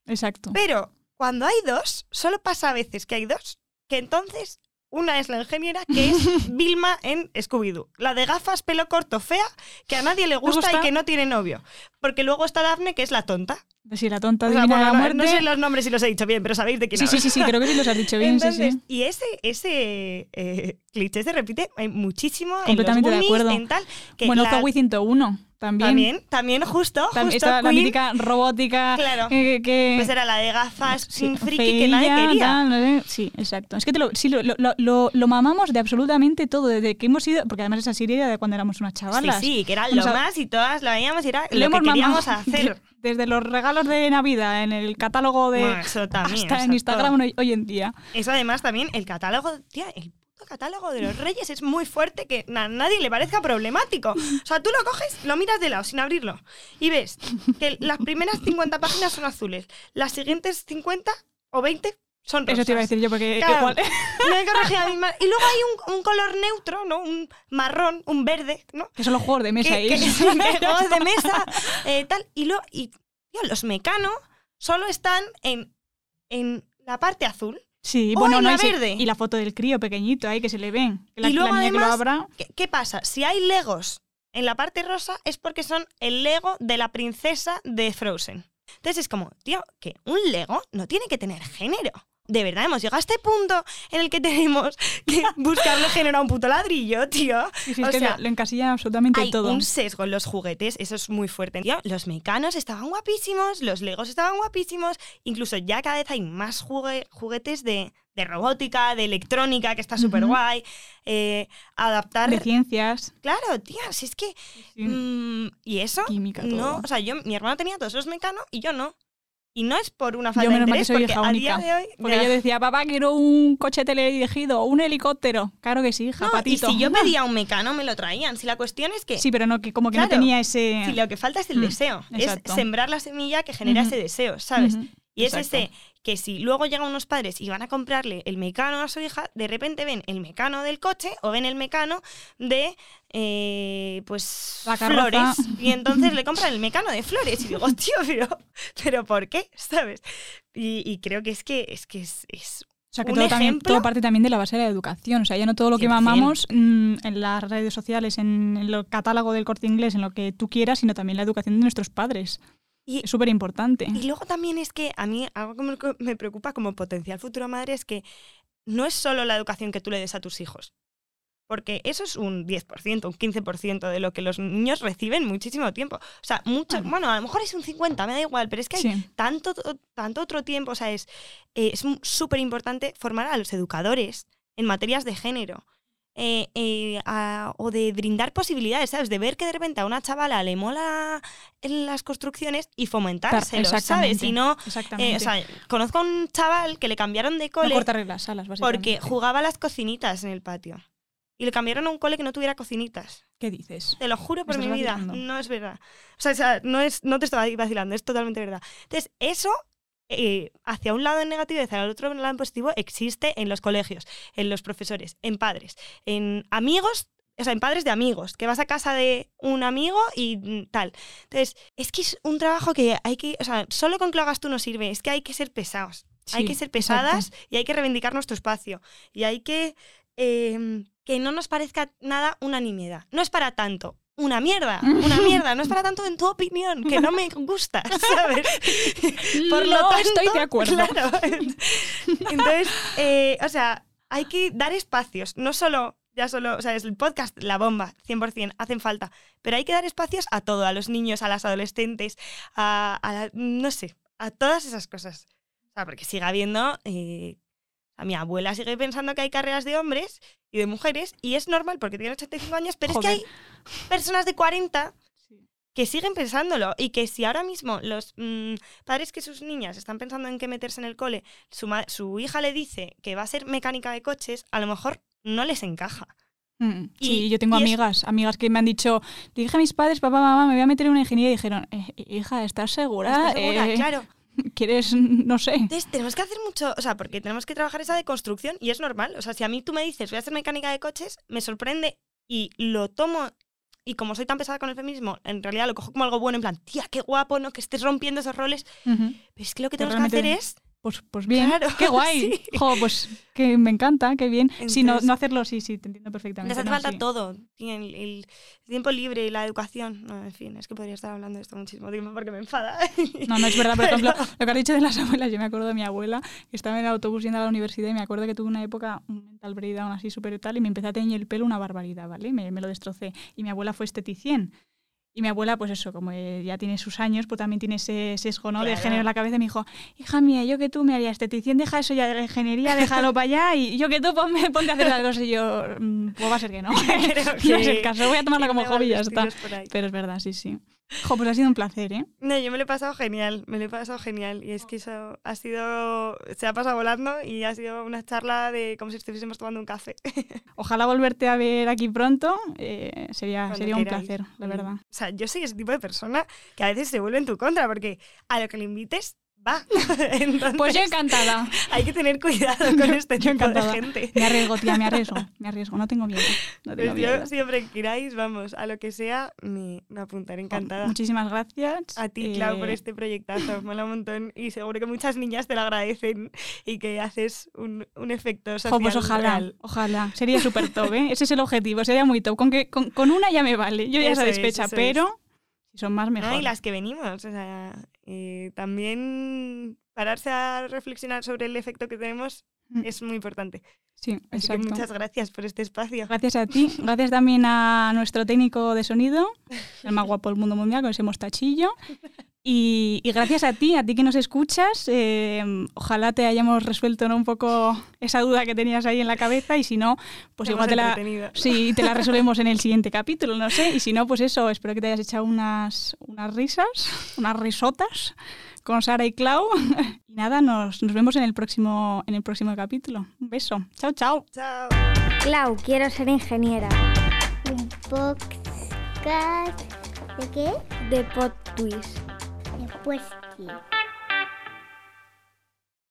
Exacto. Pero cuando hay dos, solo pasa a veces que hay dos, que entonces una es la ingeniera, que es Vilma en Scooby-Doo. La de gafas, pelo corto, fea, que a nadie le gusta, gusta? y que no tiene novio. Porque luego está Daphne, que es la tonta. Sí, la tonta O sea, divina de bueno, la no- muerte. no, sé los nombres si los he dicho bien, pero sabéis de quién sí, sí, hablo. sí, sí, creo que sí los has dicho bien. sí, Entonces, sí. Y ese, ese eh, cliché se repite hay muchísimo Completamente de en los Goonies, acuerdo. en tal. Que Bueno, la- Zoe 101 también. también, también justo, justo estaba la mítica robótica. Claro. eh, que, pues era la de gafas Sí, sin friki que nadie quería. tal, no sé. Sí, exacto. Es que te lo, sí, lo, lo, lo, lo mamamos de absolutamente todo, desde que hemos ido, porque además esa serie era de cuando éramos unas chavalas. Sí, sí, que era lo más y todas la veíamos y era Lo lo, hemos que queríamos mamado hacer. Desde los regalos de Navidad en el catálogo de. Bueno, eso también, hasta en Instagram todo. hoy en día. Eso además también, el catálogo, tía, el puto catálogo de los reyes es muy fuerte que a nadie le parezca problemático. O sea, tú lo coges, lo miras de lado sin abrirlo y ves que las primeras 50 páginas son azules, las siguientes 50 o 20 son rosas. Eso te iba a decir yo, porque Claro, igual. que corregir a mi ma- Y luego hay un, un color neutro, ¿no? Un marrón, un verde, ¿no? que son los juegos de mesa ahí. sí, juegos de mesa, eh, tal. Y, lo, y tío, los mecano solo están en, en la parte azul. Sí, O bueno, en no la verde. Y la foto del crío pequeñito ahí que se le ven. La, Y luego, la niña que lo además, abra. ¿Qué, qué pasa? Si hay legos en la parte rosa es porque son el lego de la princesa de Frozen. Entonces es como, tío, que un lego no tiene que tener género. De verdad, hemos llegado a este punto en el que tenemos que buscarle género a un puto ladrillo, tío. Sí, sí, o es sea, lo, lo encasillan absolutamente Hay todo. un sesgo en los juguetes, eso es muy fuerte. Tío, los mecanos estaban guapísimos, los legos estaban guapísimos, incluso ya cada vez hay más jugue- juguetes de, de robótica, de electrónica, que está súper guay. eh, adaptar... De ciencias. Claro, tía, si es que... sí. mm, y eso... Química, no, todo. o sea, yo, mi hermano tenía todos los mecanos y yo no. Y no es por una falta Yo de interés, soy porque hija a única. día de hoy... Porque yo decía, papá, quiero un coche teledirigido, un helicóptero. Claro que sí, hija, No, y si yo pedía un mecano, me lo traían. Si la cuestión es que... Sí, pero no, que como que no tenía ese... Si lo que falta es el Mm, deseo, exacto. es sembrar la semilla que genera ese deseo, ¿sabes? Y es exacto. ese que si luego llegan unos padres y van a comprarle el mecano a su hija, de repente ven el mecano del coche o ven el mecano de, eh, pues, La flores. Y entonces le compran el mecano de flores. Y digo, tío, pero, pero ¿por qué? ¿Sabes? Y, y creo que es que es, que es, es O sea, que todo, también, todo parte también de la base de la educación. O sea, ya no todo lo que 100%. mamamos mm, en las redes sociales, en el catálogo del corte inglés, en lo que tú quieras, sino también la educación de nuestros padres. Y- es súper importante. Y luego también es que a mí algo que me- preocupa como potencial futura madre es que no es solo la educación que tú le des a tus hijos. Porque eso es un 10%, un 15% de lo que los niños reciben muchísimo tiempo. O sea, mucho, Claro. bueno, a lo mejor es un 50, me da igual, pero es que hay Sí. tanto, tanto otro tiempo. O sea, es eh, es súper importante formar a los educadores en materias de género. Eh, eh, a- o de brindar posibilidades, ¿sabes? De ver que de repente a una chavala le mola en las construcciones y fomentárselo, ¿sabes? Exactamente. Y no, eh, o sea, conozco a un chaval que le cambiaron de no cole cortarle las alas, básicamente. porque jugaba las cocinitas en el patio. Y le cambiaron a un cole que no tuviera cocinitas. ¿Qué dices? Te lo juro por ¿Me mi vida. vacilando? No es verdad. O sea, o sea, no, es, no te estaba vacilando, es totalmente verdad. Entonces, eso eh, hacia un lado en negativo y hacia el otro lado en positivo existe en los colegios, en los profesores, en padres, en amigos, o sea, en padres de amigos, que vas a casa de un amigo y mm, tal. Entonces, es que es un trabajo que hay que, o sea, solo con que lo hagas tú no sirve, es que hay que ser pesados. hay que ser exacto. pesadas y hay que reivindicar nuestro espacio. Y hay que eh, que no nos parezca nada una nimiedad. No es para tanto. Una mierda, una mierda, no es para tanto en tu opinión, que no me gusta, ¿sabes? Por lo tanto, estoy de acuerdo. claro. Entonces, eh, o sea, hay que dar espacios, no solo, ya solo, o sea, es el podcast, la bomba, 100%, hacen falta, pero hay que dar espacios a todo, a los niños, a las adolescentes, a, a la- no sé, a todas esas cosas. O sea, porque sigue habiendo, eh, a mi abuela sigue pensando que hay carreras de hombres y de mujeres, y es normal porque tiene 85 años, pero Joder. es que hay personas de 40 que siguen pensándolo y que si ahora mismo los mm, padres que sus niñas están pensando en qué meterse en el cole, su, hija le dice que va a ser mecánica de coches, a lo mejor no les encaja. Mm, Y- sí, yo tengo es- amigas, amigas que me han dicho, le dije a mis padres, papá, mamá, me voy a meter en una ingeniería y dijeron, "Eh, hija, ¿estás segura? ¿Estás segura? Eh, Claro. ¿Quieres, no sé? Entonces tenemos que hacer mucho, o sea, porque tenemos que trabajar esa deconstrucción y es normal. O sea, si a mí tú me dices voy a hacer mecánica de coches, me sorprende y lo tomo. Y como soy tan pesada con el feminismo, en realidad lo cojo como algo bueno, en plan, tía, qué guapo, ¿no? Que estés rompiendo esos roles. Pero es que lo que tenemos que hacer es Pues, pues bien, Claro, qué guay. sí. Jo, pues que me encanta, qué bien. sí, no, Entonces- no hacerlo, sí, sí, te entiendo perfectamente. Les hace no, falta sí. todo. El, el tiempo libre y la educación. No, en fin, es que podría estar hablando de esto muchísimo tiempo porque me enfada. No, no es verdad. Por ejemplo, lo que has dicho de las abuelas, yo me acuerdo de mi abuela, que estaba en el autobús yendo a la universidad y me acuerdo que tuve una época, un mental breakdown así súper tal, y me empecé a teñir el pelo una barbaridad, ¿vale? Me, me lo destrocé. Y mi abuela fue esteticien. Y mi abuela, pues eso, como eh, ya tiene sus años, pues también tiene ese sesgo ¿no? de Claro. género en la cabeza. Y me dijo, hija mía, yo que tú me haría esteticien, deja eso ya de la ingeniería, déjalo para allá. Y yo que tú ponme, ponte a hacer cosas. Y yo, "Mm, pues va a ser que no. Creo no es el que- caso, voy a tomarla que como hobby y ya está. Pero es verdad, sí, sí. Jo, pues ha sido un placer, ¿eh? No, yo me lo he pasado genial, me lo he pasado genial. Y es que eso ha sido, se ha pasado volando y ha sido una charla de como si estuviésemos tomando un café. Ojalá volverte a ver aquí pronto. eh, sería Cuando sería un placer, la Mm. verdad. O sea, yo soy ese tipo de persona que a veces se vuelve en tu contra porque a lo que le invites, va. Entonces, Pues yo encantada. hay que tener cuidado con este Yo tipo de gente. Me arriesgo, tía, me arriesgo. Me arriesgo, no tengo miedo. No tengo Pues miedo. yo siempre que queráis, vamos, a lo que sea, me, me apuntaré encantada. Muchísimas gracias. A ti, Clau, por Eh, este proyectazo. Mola un montón y seguro que muchas niñas te lo agradecen y que haces un, un efecto social jo, pues ojalá, real. ojalá. Sería súper top, ¿eh? Ese es el objetivo, sería muy top. Con, que, con, con una ya me vale, yo ya Eso es, satisfecha, es. pero si son más, ¿no? mejor. Y las que venimos. O sea, eh, también pararse a reflexionar sobre el efecto que tenemos Mm. es muy importante. Sí, Así que exacto. muchas gracias por este espacio. Gracias a ti. Gracias también a nuestro técnico de sonido, el más guapo del mundo mundial, con ese mostachillo. Y, y gracias a ti, a ti que nos escuchas. eh, ojalá te hayamos resuelto ¿no? un poco esa duda que tenías ahí en la cabeza. Y si no, pues igual te la, sí, te la resolvemos en el siguiente capítulo, no sé. Y si no, pues eso, espero que te hayas echado unas, unas risas, unas risotas con Sara y Clau. Y nada, nos, nos vemos en el, próximo, en el próximo capítulo. Un beso. Chao, chao. Chao. Clau, quiero ser ingeniera. Un podcast de qué? De Pod Twist. De pues, tío.